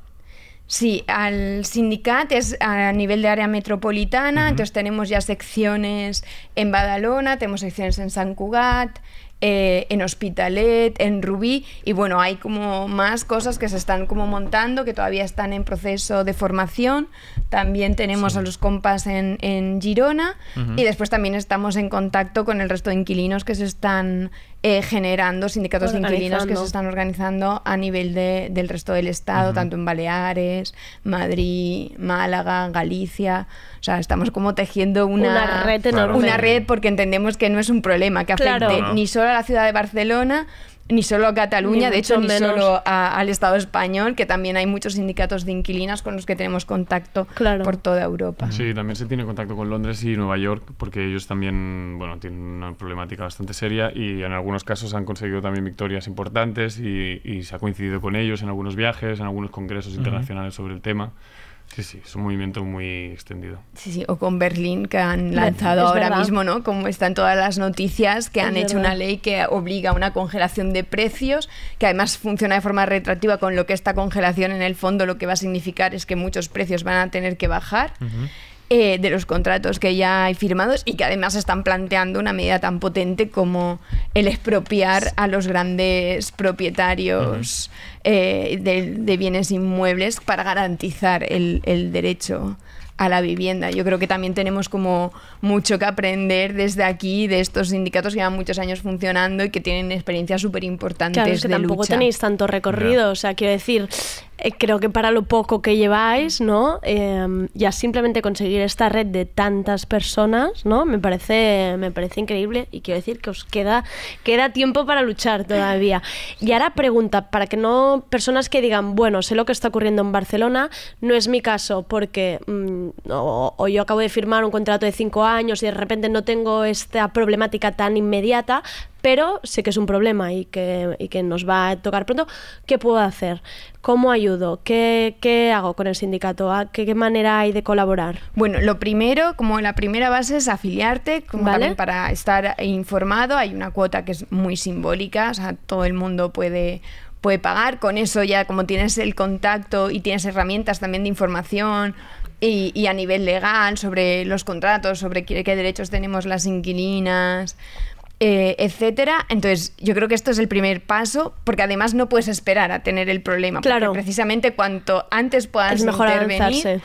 Sí, al sindicat es a nivel de área metropolitana, entonces tenemos ya secciones en Badalona, tenemos secciones en San Cugat, eh, en Hospitalet, en Rubí, y bueno, hay como más cosas que se están como montando, que todavía están en proceso de formación. También tenemos a los compas en, en Girona, y después también estamos en contacto con el resto de inquilinos que se están eh, generando, sindicatos de inquilinos que se están organizando a nivel de- del resto del estado, tanto en Baleares, Madrid, Málaga, Galicia. O sea, estamos como tejiendo una, Una red enorme. Una red porque entendemos que no es un problema que afecte Claro. Ni solo a la ciudad de Barcelona, ni solo a Cataluña, Ni de hecho, ni menos. solo a- al Estado español, que también hay muchos sindicatos de inquilinas con los que tenemos contacto por toda Europa. Sí, también se tiene contacto con Londres y Nueva York porque ellos también, bueno, tienen una problemática bastante seria y en algunos casos han conseguido también victorias importantes y, y se ha coincidido con ellos en algunos viajes, en algunos congresos internacionales sobre el tema. Sí, sí, es un movimiento muy extendido. Sí, sí, o con Berlín, que han Es lanzado ahora verdad. mismo, ¿no? Como están todas las noticias, que Es han hecho verdad. una ley que obliga a una congelación de precios, que además funciona de forma retroactiva, con lo que esta congelación en el fondo lo que va a significar es que muchos precios van a tener que bajar. eh, de los contratos que ya hay firmados y que además están planteando una medida tan potente como el expropiar a los grandes propietarios eh, de, bienes inmuebles para garantizar el, el derecho a la vivienda. Yo creo que también tenemos como mucho que aprender desde aquí de estos sindicatos que llevan muchos años funcionando y que tienen experiencias súper importantes Claro, es que de tampoco lucha. tenéis tanto recorrido, o sea, quiero decir, eh, creo que para lo poco que lleváis, ¿no? Eh, ya simplemente conseguir esta red de tantas personas, ¿no? Me parece, me parece increíble y quiero decir que os queda, queda tiempo para luchar todavía. Y ahora pregunta, para que no, personas que digan, bueno, sé lo que está ocurriendo en Barcelona, no es mi caso porque mm, mm, o, o yo acabo de firmar un contrato de cinco años y de repente no tengo esta problemática tan inmediata, pero sé que es un problema y que, y que nos va a tocar pronto, ¿qué puedo hacer? ¿Cómo ayudo? ¿Qué, qué hago con el sindicato? ¿A ¿Qué, qué manera hay de colaborar? Bueno, lo primero, como la primera base es afiliarte, como Vale. también para estar informado. Hay una cuota que es muy simbólica, o sea, todo el mundo puede puede pagar. Con eso ya como tienes el contacto y tienes herramientas también de información y, y a nivel legal sobre los contratos, sobre qué, qué derechos tenemos las inquilinas, eh, etcétera. Entonces, yo creo que esto es el primer paso, porque además no puedes esperar a tener el problema. Claro. Porque precisamente cuanto antes puedas Es mejor intervenir, avanzarse.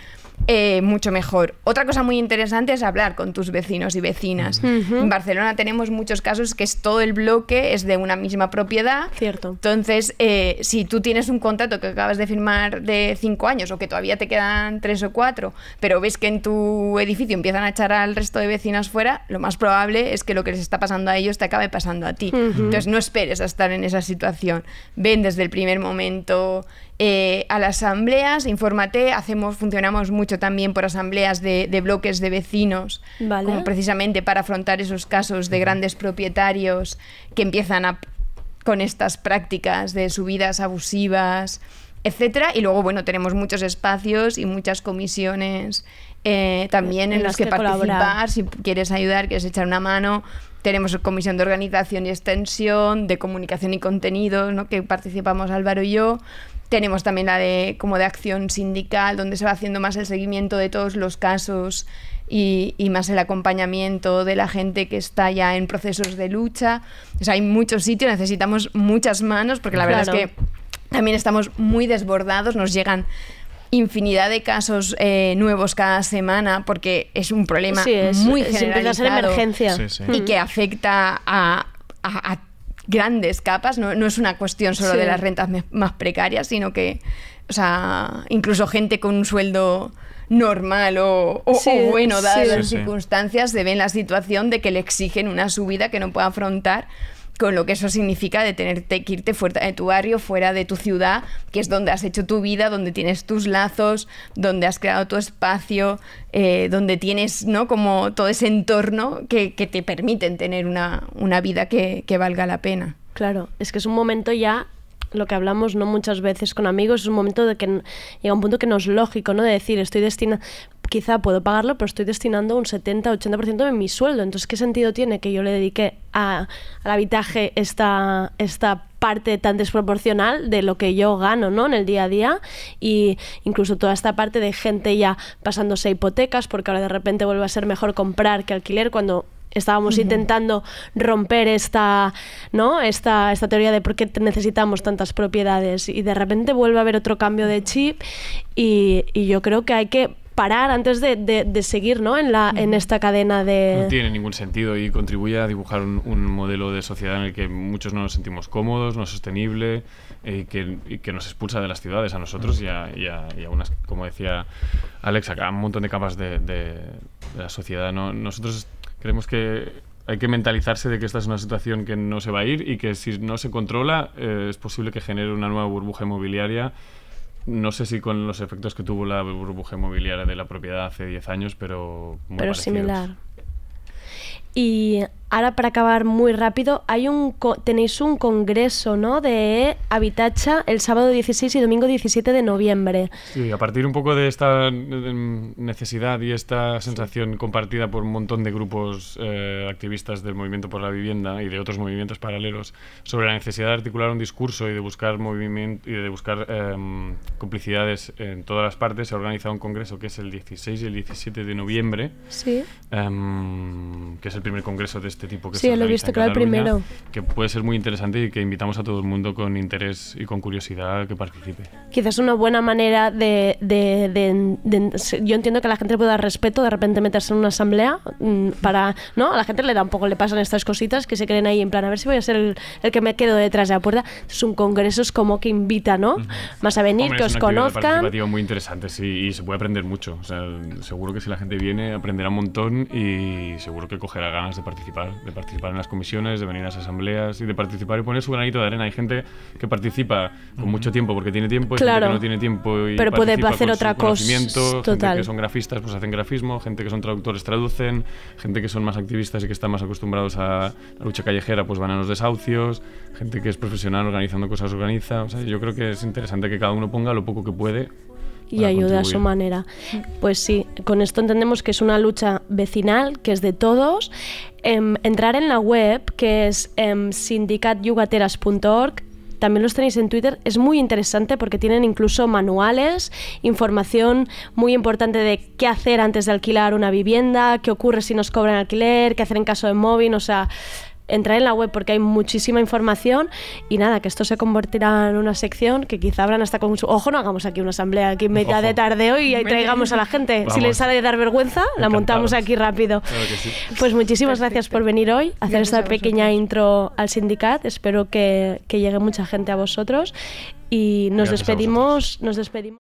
Eh, mucho mejor. Otra cosa muy interesante es hablar con tus vecinos y vecinas. Ujú. En Barcelona tenemos muchos casos que es todo el bloque es de una misma propiedad. Cierto. Entonces, eh, si tú tienes un contrato que acabas de firmar de cinco años o que todavía te quedan tres o cuatro, pero ves que en tu edificio empiezan a echar al resto de vecinas fuera, lo más probable es que lo que les está pasando a ellos te acabe pasando a ti. Ujú. Entonces, no esperes a estar en esa situación. Ven desde el primer momento eh, a las asambleas, infórmate, hacemos, funcionamos mucho también por asambleas de, de bloques de vecinos, Vale. como precisamente para afrontar esos casos de grandes propietarios que empiezan a, con estas prácticas de subidas abusivas, etcétera. Y luego, bueno, tenemos muchos espacios y muchas comisiones eh, también en, En los las que, que colaborar. participar. Si quieres ayudar, quieres echar una mano. Tenemos comisión de organización y extensión, de comunicación y contenidos, ¿no? que participamos Álvaro y yo. Tenemos también la de como de acción sindical, donde se va haciendo más el seguimiento de todos los casos y, y más el acompañamiento de la gente que está ya en procesos de lucha. O sea, hay muchos sitios, necesitamos muchas manos, porque la verdad Claro. es que también estamos muy desbordados, nos llegan infinidad de casos eh, nuevos cada semana porque es un problema Sí, es- muy es- empieza a ser generalizado emergencia. Sí, sí. y que afecta a, a- a grandes capas, no, no es una cuestión solo Sí. de las rentas más precarias, sino que, o sea, incluso gente con un sueldo normal o, o- Sí, o bueno, dadas sí. las circunstancias, se ve en la situación de que le exigen una subida que no puede afrontar con lo que eso significa de tenerte que irte fuera de tu barrio, fuera de tu ciudad, que es donde has hecho tu vida, donde tienes tus lazos, donde has creado tu espacio, eh, donde tienes ¿no? como todo ese entorno que, te permiten tener una, una vida que, que valga la pena. Claro, es que es un momento ya, lo que hablamos no muchas veces con amigos, es un momento de que llega un punto que no es lógico, ¿no? De decir, estoy destinando, quizá puedo pagarlo, pero estoy destinando un 70-80% de mi sueldo. Entonces, ¿qué sentido tiene que yo le dedique a, al habitaje esta, esta parte tan desproporcional de lo que yo gano ¿no? en el día a día y incluso toda esta parte de gente ya pasándose a hipotecas porque ahora de repente vuelve a ser mejor comprar que alquiler cuando estábamos intentando romper esta, ¿no? esta, esta teoría de por qué necesitamos tantas propiedades y de repente vuelve a haber otro cambio de chip y, y yo creo que hay que parar antes de, de- de seguir ¿no? en, la, en esta cadena de... No tiene ningún sentido y contribuye a dibujar un, un modelo de sociedad en el que muchos no nos sentimos cómodos, no sostenible eh, y que, y que nos expulsa de las ciudades a nosotros y a, y a- y a unas, como decía Alex, a un montón de capas de, de- de la sociedad. ¿no? Nosotros creemos que hay que mentalizarse de que esta es una situación que no se va a ir y que si no se controla eh, es posible que genere una nueva burbuja inmobiliaria. No sé si con los efectos que tuvo la burbuja inmobiliaria de la propiedad hace 10 años, pero muy pero parecidos. similar. Y ahora para acabar muy rápido, hay un co- tenéis un congreso, ¿no? De Habitacha el sábado 16 y domingo 17 de noviembre. Sí, a partir un poco de esta necesidad y esta sensación compartida por un montón de grupos eh, activistas del movimiento por la vivienda y de otros movimientos paralelos sobre la necesidad de articular un discurso y de buscar movimiento y de buscar em, complicidades en todas las partes, se ha organizado un congreso que es el 16 y el 17 de noviembre. Sí. em, que es el primer congreso de este tipo que Sí, se lo he visto, en el Cataluña, primero. que puede ser muy interesante y que invitamos a todo el mundo con interés y con curiosidad que participe. Quizás una buena manera de, de- de- de- se- Yo entiendo que a la gente le puede dar respeto de repente meterse en una asamblea mm, para... ¿No? A la gente le da un poco, le pasan estas cositas que se creen ahí en plan, a ver si voy a ser el, el que me quedo detrás de la puerta. Es un congreso, es como que invita, ¿no? Más a venir, Hombre, que es os conozcan. participativa muy interesante sí, y se puede aprender mucho. O sea, seguro que si la gente viene aprenderá un montón y seguro que cogerá ganas de participar de participar en las comisiones, de venir a las asambleas y de participar y poner su granito de arena. Hay gente que participa con mucho tiempo porque tiene tiempo, hay gente Claro. que no tiene tiempo y Pero puede hacer con otra cosa, gente que son grafistas pues hacen grafismo, gente que son traductores traducen, gente que son más activistas y que están más acostumbrados a la lucha callejera pues van a los desahucios, gente que es profesional organizando cosas organiza, o sea, yo creo que es interesante que cada uno ponga lo poco que puede y ayude a su manera. Pues sí, con esto entendemos que es una lucha vecinal, que es de todos. Em, entrar en la web, que es em, sindicatyugateras.org, también los tenéis en Twitter, es muy interesante porque tienen incluso manuales, información muy importante de qué hacer antes de alquilar una vivienda, qué ocurre si nos cobran alquiler, qué hacer en caso de móvil, o sea, entrar en la web porque hay muchísima información y nada, que esto se convertirá en una sección que quizá habrán hasta con su... Ojo, no hagamos aquí una asamblea aquí en mitad de Ojo. tardeo y ahí traigamos a la gente. Si les Vamos. sale de dar vergüenza, la montamos aquí rápido. Claro que sí. Pues muchísimas gracias por venir hoy, hacer Gracias esta pequeña intro al sindicat. Espero que, que llegue mucha gente a vosotros y nos Gracias despedimos, nos despedimos.